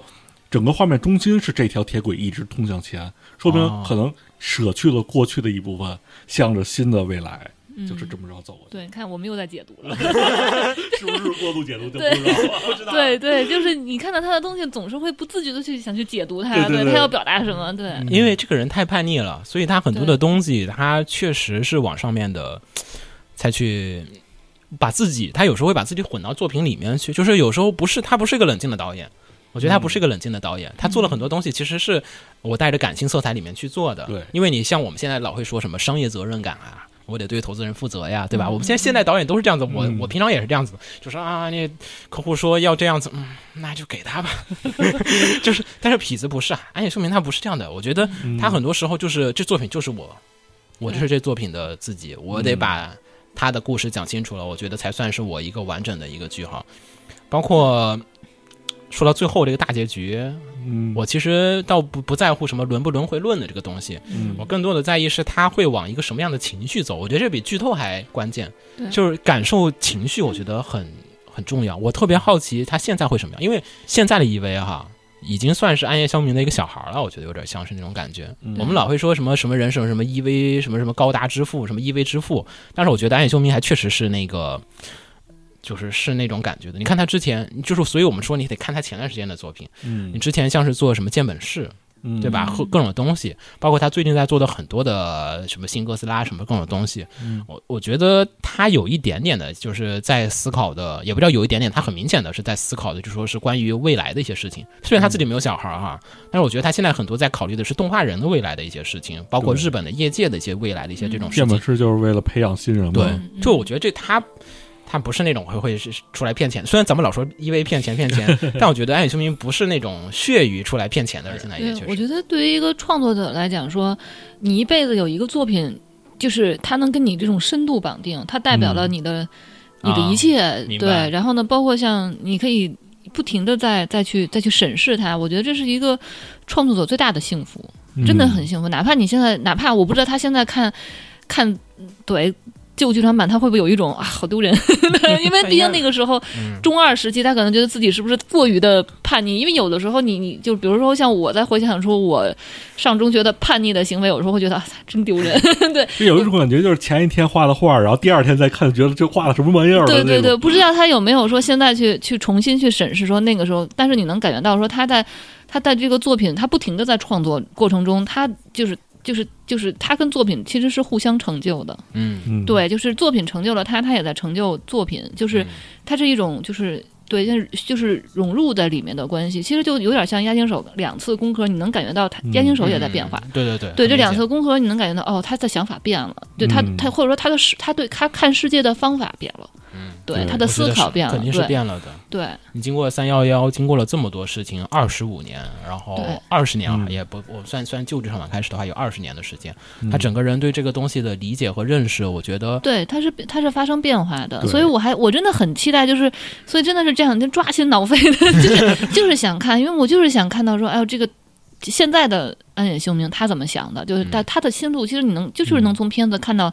整个画面中心是这条铁轨一直通向前，说明哦。可能舍去了过去的一部分，向着新的未来，嗯就是这么着走过去。对，你看我们又在解读了。*laughs* 是不是过度解读就不知道了？*laughs* 不知道。对对，就是你看到他的东西，总是会不自觉的去想去解读他，对他要表达什么，对，因为这个人太叛逆了，所以他很多的东西，他确实是往上面的，才去把自己，他有时候会把自己混到作品里面去，就是有时候不是他不是一个冷静的导演，我觉得他不是一个冷静的导演，他做了很多东西，其实是我带着感性色彩里面去做的，对因为你像我们现在老会说什么商业责任感啊。我得对投资人负责呀，对吧？嗯我们现在现代导演都是这样子，我嗯我平常也是这样子，就是啊，那客户说要这样子，嗯，那就给他吧。*laughs* 就是，但是痞子不是啊，安野秀明他不是这样的。我觉得嗯他很多时候就是这作品就是我，我就是这作品的自己，我得把他的故事讲清楚了，我觉得才算是我一个完整的一个句号。包括说到最后这个大结局，嗯，我其实倒不不在乎什么轮不轮回论的这个东西，嗯我更多的在意是他会往一个什么样的情绪走。我觉得这比剧透还关键，就是感受情绪，我觉得很很重要。我特别好奇他现在会什么样，因为现在的 EV 哈。已经算是暗夜消明的一个小孩了，我觉得有点像是那种感觉。嗯我们老会说什么什么人什么什么 EV 什么什么高达之父什么 EV 之父，但是我觉得暗夜修明还确实是那个，就是是那种感觉的。你看他之前，就是所以我们说你得看他前段时间的作品。嗯你之前像是做什么建本市，嗯对吧？和各种东西，包括他最近在做的很多的什么新哥斯拉什么各种东西，嗯我我觉得他有一点点的，就是在思考的，也不知道有一点点，他很明显的是在思考的，就说是关于未来的一些事情。虽然他自己没有小孩儿哈，但是我觉得他现在很多在考虑的是动画人的未来的一些事情，包括日本的业界的一些未来的一些这种事变本情。是就是为了培养新人嘛。对嗯，就我觉得这他。他不是那种会会是出来骗钱，虽然咱们老说 EV 骗钱骗钱，*laughs* 但我觉得安野秀明不是那种血鱼出来骗钱的人，现在也确对，我。觉得对于一个创作者来讲说，你一辈子有一个作品，就是它能跟你这种深度绑定，它代表了嗯你的、你的一切，对。然后呢，包括像你可以不停的再再去再去审视它，我觉得这是一个创作者最大的幸福，嗯真的很幸福。哪怕你现在，哪怕我不知道他现在看看对。旧剧场版，他会不会有一种啊好丢人？*laughs* 因为毕竟那个时候嗯中二时期，他可能觉得自己是不是过于的叛逆？因为有的时候你你就比如说像我在回想出我上中学的叛逆的行为，有时候会觉得啊真丢人。*laughs* 对就有一种感觉，就是前一天画的画，然后第二天再看，觉得这画的什么玩意儿。对对对，不知道他有没有说现在去去重新去审视说那个时候，但是你能感觉到说他在他在这个作品，他不停的在创作过程中，他就是就是就是他跟作品其实是互相成就的。嗯，嗯，对，就是作品成就了他，他也在成就作品，就是嗯。它是一种就是。对，就是就是融入在里面的关系，其实就有点像押金手两次工科，你能感觉到他嗯。押金手也在变化。嗯对对对，对，这两次工科你能感觉到，哦，他的想法变了，对他嗯。他或者说他的世他对他看世界的方法变了，嗯，对对他的思考变了，肯定是变了的。对你经过三幺幺，经过了这么多事情，二十五年，然后对二十年也不，我算算旧剧场版开始的话，有二十年的时间，嗯他整个人对这个东西的理解和认识，我觉得对，他是他是发生变化的，所以我还我真的很期待，就是所以真的是这样，就抓心挠肺的，就是就是想看，因为我就是想看到说，哎呦这个。现在的安野秀明他怎么想的？就是他他的心路，其实你能就是能从片子看到，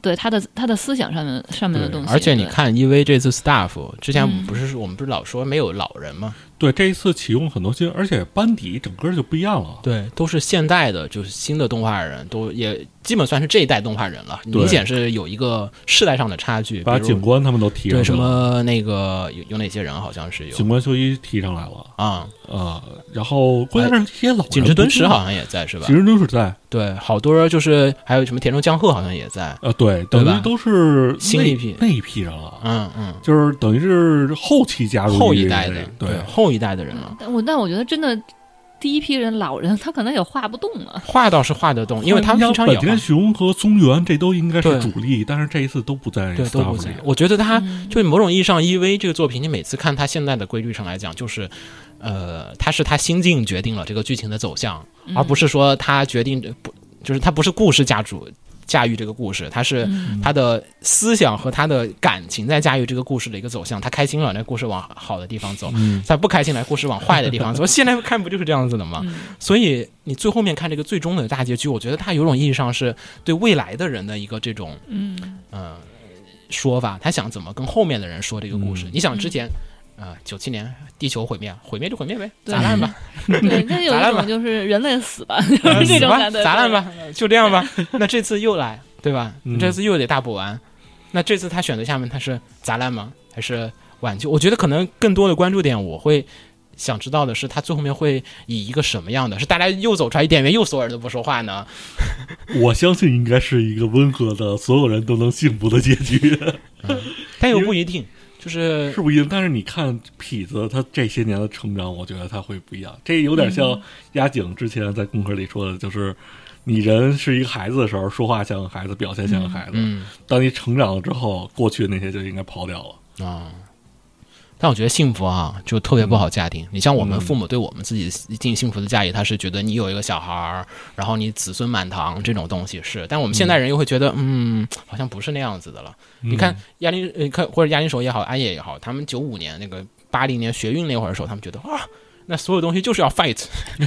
对他的他的思想上面上面的东西。而且你看，EV 这次 staff 之前嗯不是我们不是老说没有老人吗？对，这一次启用很多新，而且班底整个就不一样了。对，都是现代的，就是新的动画人，都也基本算是这一代动画人了，明显是有一个世代上的差距。把警官他们都提上对什去了，么那个有有哪些人好像是有警官秀一提上来了啊，啊，然后关键是这些老人景之敦不知道实好像也在是吧？景之敦实在，对，好多就是还有什么田中江鹤好像也在，呃，对，等于都是新一批那一批人了，嗯嗯，就是等于是后期加入后一一代的，对，后一代的人了。但我但我觉得真的第一批人老人 *laughs* 他可能也画不动了。画倒是画得动，因为他们平常也画本田，雄和松原这都应该是主力，但是这一次都不在对，都不在。。我觉得他嗯就某种意义上，EV 这个作品，你每次看他现在的规律上来讲，就是，呃，他是他心境决定了这个剧情的走向，嗯而不是说他决定不，就是他不是故事家主驾驭这个故事，他是嗯他的思想和他的感情在驾驭这个故事的一个走向。他开心了，那故事往好的地方走；嗯，他不开心了，故事往坏的地方走。*laughs* 现在看不就是这样子的吗？嗯所以你最后面看这个最终的大结局，我觉得他有种意义上是对未来的人的一个这种嗯呃说法，他想怎么跟后面的人说这个故事。嗯你想之前。啊，九七年地球毁灭，毁灭就毁灭呗，砸烂吧，*laughs* 对，*laughs* 那有砸烂吧一种就是人类死吧，*laughs* 就呃是这种感觉，砸烂吧，就这样吧。那这次又来，对吧？嗯这次又得大补完。那这次他选择下面他是砸烂吗？还是挽救？我觉得可能更多的关注点，我会想知道的是，他最后面会以一个什么样的？是大家又走出来一点点，又所有人都不说话呢？我相信应该是一个温和的，所有人都能幸福的结局，但又不一定，就是是不一样。但是你看痞子他这些年的成长，我觉得他会不一样。这有点像押井之前在工科里说的，就是你人是一个孩子的时候，说话像个孩子，表现像个孩子。嗯当你成长了之后，过去的那些就应该抛掉了。啊。但我觉得幸福啊，就特别不好界定。你像我们嗯父母对我们自己进幸福的价值，他是觉得你有一个小孩儿，然后你子孙满堂这种东西是，但我们现代人又会觉得，嗯，好像不是那样子的了。你看亚林，呃，看或者亚林手也好，安野也好，他们九五年那个八零年学运那会儿的时候，他们觉得啊，那所有东西就是要 fight，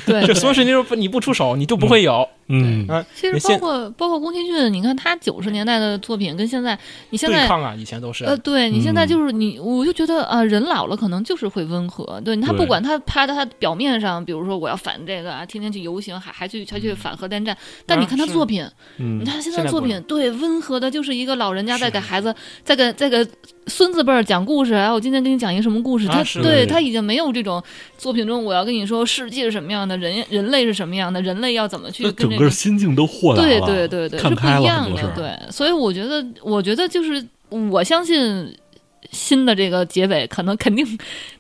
对，*laughs* 就所有事情都是你不出手你就不会有。嗯，啊，其实包括包括宫崎骏，你看他九十年代的作品跟现在，你现在对抗啊，以前都是呃，对你现在嗯就是你，我就觉得啊、人老了可能就是会温和。对他不管他拍的他表面上，比如说我要反这个啊，天天去游行，还还去还去反核电站，但你看他作品，嗯你看他现现在作品，对温和的，就是一个老人家在给孩子，在给在给孙子辈儿讲故事。哎，我今天给你讲一个什么故事？他啊是对对他已经没有这种作品中我要跟你说世界是什么样的，人人类是什么样的，人类要怎么去跟这个个心境都豁达了，对对对对，是不看开了一样的。很多事儿。对，所以我觉得，我觉得就是我相信新的这个结尾可能肯定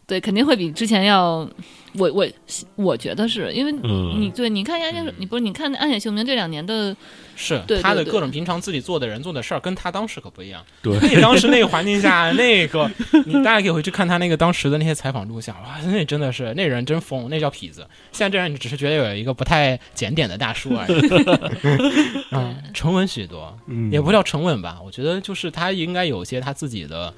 对肯定会比之前要，我我我觉得是因为嗯，你对你看安野，你不是你看安野秀明这两年的，是对对对。他的各种平常自己做的人做的事儿，跟他当时可不一样。对。那当时那个环境下，*laughs* 那个你大家可以回去看他那个当时的那些采访录像，哇，那真的是那人真疯，那叫痞子。现在这样你只是觉得有一个不太检点的大叔而已，*laughs* 嗯，沉稳许多，嗯。也不叫沉稳吧，我觉得就是他应该有些他自己的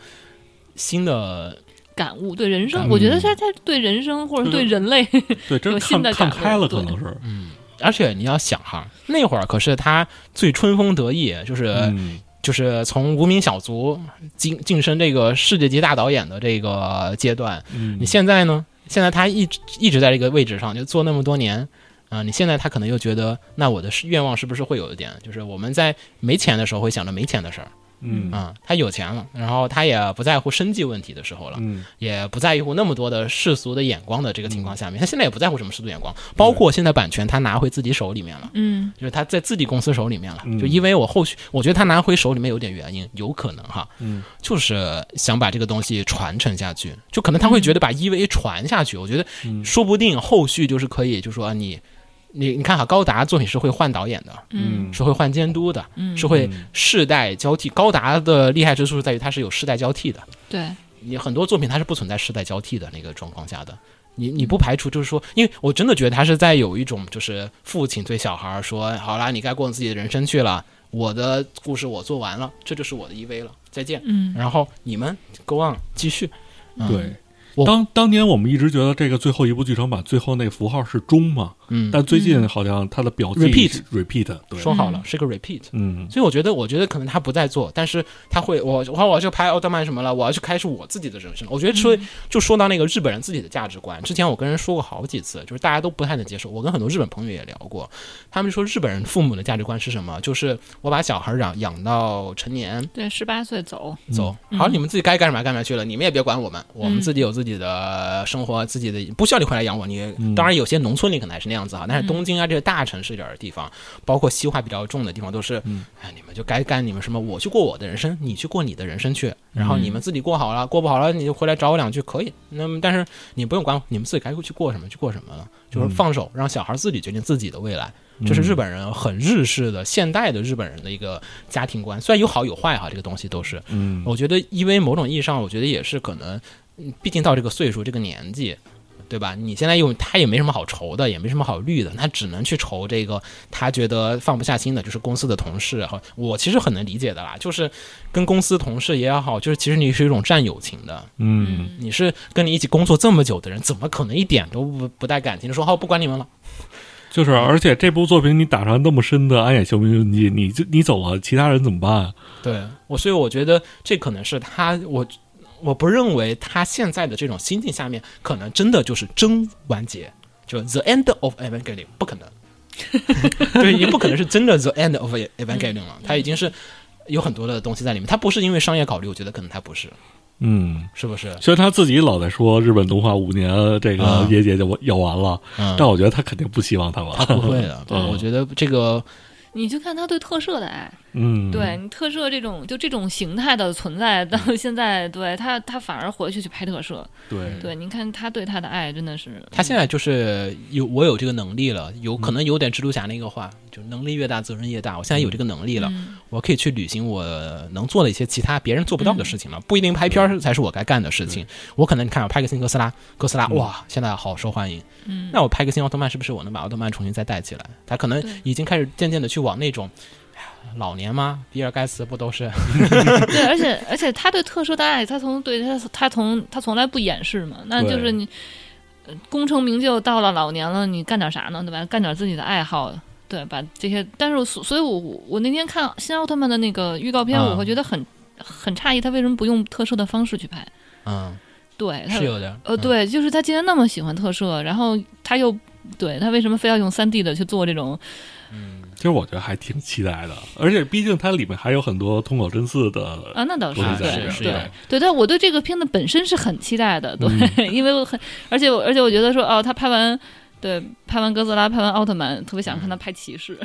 新的，感悟，对人生，我觉得他他对人生或者对人类，*laughs* 对，真有新看的看开了，可能是，嗯，而且你要想哈，那会儿可是他最春风得意，就是。嗯，就是从无名小卒晋晋升这个世界级大导演的这个阶段，嗯。你现在呢？现在他一直一直在这个位置上，就做那么多年，啊、你现在他可能又觉得，那我的愿望是不是会有一点，就是我们在没钱的时候会想着没钱的事儿，嗯啊、他有钱了，然后他也不在乎生计问题的时候了，嗯也不在乎那么多的世俗的眼光的这个情况下面，他现在也不在乎什么世俗眼光，包括现在版权他拿回自己手里面了。嗯就是他在自己公司手里面了，嗯就因为我后续，我觉得他拿回手里面有点原因，有可能哈，嗯就是想把这个东西传承下去，就可能他会觉得把 EVA 传下去，我觉得说不定后续就是可以，就说啊你你你看哈，高达作品是会换导演的，嗯是会换监督的，嗯，是会嗯世代交替。高达的厉害之处是在于它是有世代交替的，对，你很多作品它是不存在世代交替的那个状况下的。你你不排除就是说，因为我真的觉得他是在有一种就是父亲对小孩说，好啦，你该过自己的人生去了，我的故事我做完了，这就是我的 EV 了，再见。嗯然后你们 go on 继续。嗯、对。我当当年我们一直觉得这个最后一部剧场版最后那符号是钟嘛，嗯，但最近好像它的标记 Repeat repeat，对，说好了嗯是个 repeat。嗯所以我觉得，我觉得可能他不再做，但是他会，我我我就拍奥特曼什么了，我要去开始我自己的人生。我觉得说，就说到那个日本人自己的价值观，之前我跟人说过好几次，就是大家都不太能接受。我跟很多日本朋友也聊过，他们说日本人父母的价值观是什么？就是我把小孩养养到成年对，十八岁走，走，嗯好，你们自己该干嘛干嘛去了，你们也别管我们，我们嗯自己有自己的生活，自己的不需要你回来养我。你嗯当然有些农村里可能还是那样子哈，但是东京啊这些大城市一点的地方，包括西化比较重的地方，都是，嗯哎，你们就该干你们什么，我去过我的人生，你去过你的人生去，然后嗯你们自己过好了，过不好了你就回来找我两句可以。那么但是你不用管我，你们自己该去过什么去过什么了，就是放手让小孩自己决定自己的未来。这是日本人很日式的现代的日本人的一个家庭观，虽然有好有坏哈，这个东西都是。嗯我觉得，因为某种意义上，我觉得也是可能，嗯毕竟到这个岁数、这个年纪，对吧？你现在又他也没什么好愁的，也没什么好虑的，他只能去愁这个他觉得放不下心的，就是公司的同事哈。我其实很能理解的啦，就是跟公司同事也好，就是其实你是一种战友情的，嗯你是跟你一起工作这么久的人，怎么可能一点都不不带感情的说好不管你们了？就是，而且这部作品你打上那么深的安野秀明你你就你走了，其他人怎么办啊？对我，所以我觉得这可能是他，我我不认为他现在的这种心境下面，可能真的就是真完结，就 the end of Evangelion 不可能，*laughs* 对，也不可能是真的 the end of Evangelion 了，他已经是有很多的东西在里面，他不是因为商业考虑，我觉得可能他不是，嗯，是不是？虽然他自己老在说日本动画五年这个啊。业界就要完了，嗯，但我觉得他肯定不希望他完。他不会的，对，*laughs* 嗯。我觉得这个你就看他对特摄的爱，嗯，对你特摄这种就这种形态的存在，到现在，对他他反而回去去拍特摄，对。对，你看他对他的爱真的是，他现在就是有我有这个能力了，有可能有点蜘蛛侠那个话，就能力越大责任越大。我现在有这个能力了，嗯我可以去履行我能做的一些其他别人做不到的事情了。不一定拍片儿才是我该干的事情。我可能你看我拍个新哥斯拉，哥斯拉嗯哇，现在好受欢迎。嗯，那我拍个新奥特曼，是不是我能把奥特曼重新再带起来？他可能已经开始渐渐的去往那种。老年吗？比尔盖茨不都是？*laughs* 对，而且 *laughs* 而且他对特殊的爱，他从对他他从他从来不掩饰嘛，那就是你呃功成名就到了老年了，你干点啥呢？对吧？干点自己的爱好。对，把这些，但是所所以我，我那天看新奥特曼的那个预告片，啊我会觉得很很诧异，他为什么不用特摄的方式去拍？嗯，对，他是有点。呃，嗯，对，就是他既然那么喜欢特摄，然后他又对他为什么非要用三 D 的去做这种？嗯其实我觉得还挺期待的，而且毕竟它里面还有很多通口真嗣的，啊，那倒是对对对，但我对这个片子本身是很期待的，对，嗯 *laughs* 因为我很，而且我而且我觉得说，哦，他拍完。对，拍完哥斯拉，拍完奥特曼，特别想看他拍骑士，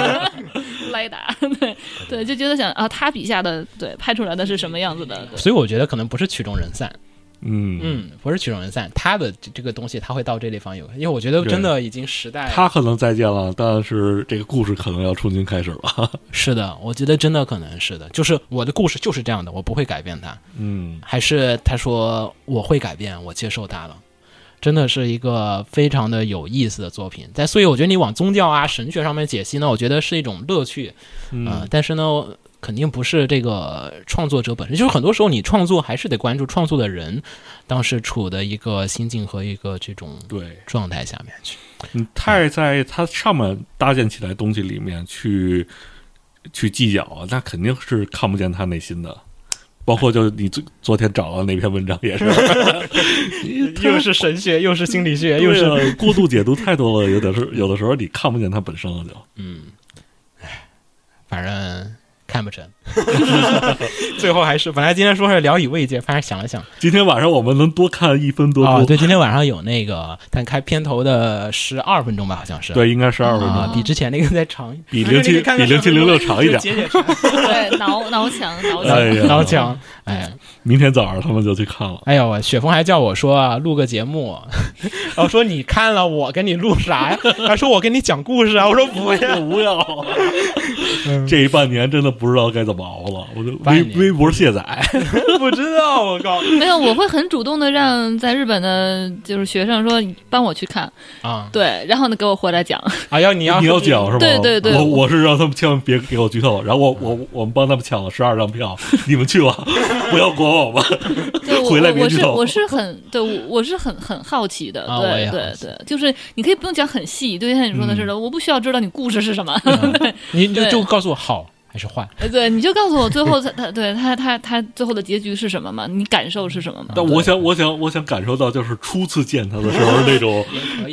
*laughs* 莱达，对对，就觉得想啊，他笔下的对拍出来的是什么样子的？所以我觉得可能不是曲终人散。嗯嗯，不是曲终人散，他的这这个东西他会到这地方有，因为我觉得真的已经时代他可能再见了，但是这个故事可能要重新开始了。*laughs* 是的，我觉得真的可能是的，就是我的故事就是这样的，我不会改变它，嗯还是他说我会改变，我接受他了。真的是一个非常的有意思的作品，但所以我觉得你往宗教啊、神学上面解析呢，我觉得是一种乐趣，嗯呃，但是呢，肯定不是这个创作者本身，就是很多时候你创作还是得关注创作的人当时处的一个心境和一个这种对，状态下面去。你太在它上面搭建起来东西里面去去计较啊，那肯定是看不见他内心的。包括就是你昨昨天找到那篇文章也是，*laughs* 又是神学，又是心理学，又是啊过度解读太多了，有点是 *laughs* 有的时候你看不见它本身了就。嗯，唉，反正看不成。*laughs* 最后还是本来今天说是聊以慰藉，反正想了想，今天晚上我们能多看一分多啊，钟，对，今天晚上有那个，但开片头的十二分钟吧，好像是。对，应该是二分钟，啊，比之前那个再长，比零七 *laughs* 比零七零六长一点。对，挠挠墙，挠墙。哎呀，挠墙，哎，明天早上他们就去看了。哎呦，我雪峰还叫我说啊，录个节目，*laughs* 然后说你看了我给你录啥呀？他说我给你讲故事啊，我说不要，不要。这一半年真的不知道该怎么熬了，我就微微博卸载。*laughs* 不知道，我告诉你没有，我会很主动的让在日本的就是学生说帮我去看，啊！对，然后呢给我回来讲。啊，要你要你要讲是吗？对对对。我我是让他们千万别给我剧透，然后我我我们帮他们抢了十二张票，*laughs* 你们去吧，*laughs* 不要管我吧。对，我回来我别剧透。我是我是很对，我我是很很好奇的，对对对，就是你可以不用讲很细，就像你说的似的，我不需要知道你故事是什么，对。你就就告诉我好还是坏？对，你就告诉我最后他他对他他他最后的结局是什么嘛？你感受是什么嘛？但我想，我想，我想感受到，就是初次见他的时候那种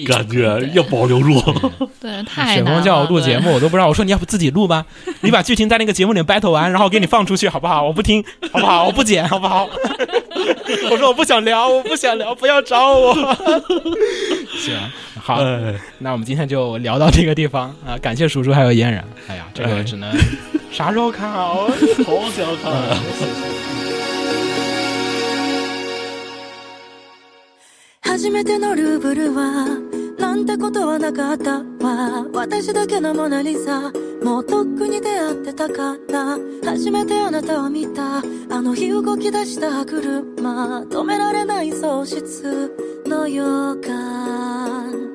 感觉，要保留住。*laughs* 对太雪难了。峰叫我录节目，我都不知道。我说你要不自己录吧，你把剧情在那个节目里 battle 完，然后给你放出去，好不好？我不听，好不好？我不剪，好不好？*laughs* 我说我不想聊，我不想聊，不要找我。*laughs* 行，好，哎，那我们今天就聊到这个地方啊！感谢叔叔还有嫣然。哎呀，这个只能啥时候看啊？我好想看啊！初めてのルーブルは なんてことはなかったわ。私だけのモナリザ。もうとっくに出会ってたから初めてあなたを見た。あの日動き出した車。止められない喪失の予感。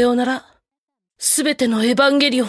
ようなら、すべてのエヴァンゲリオン。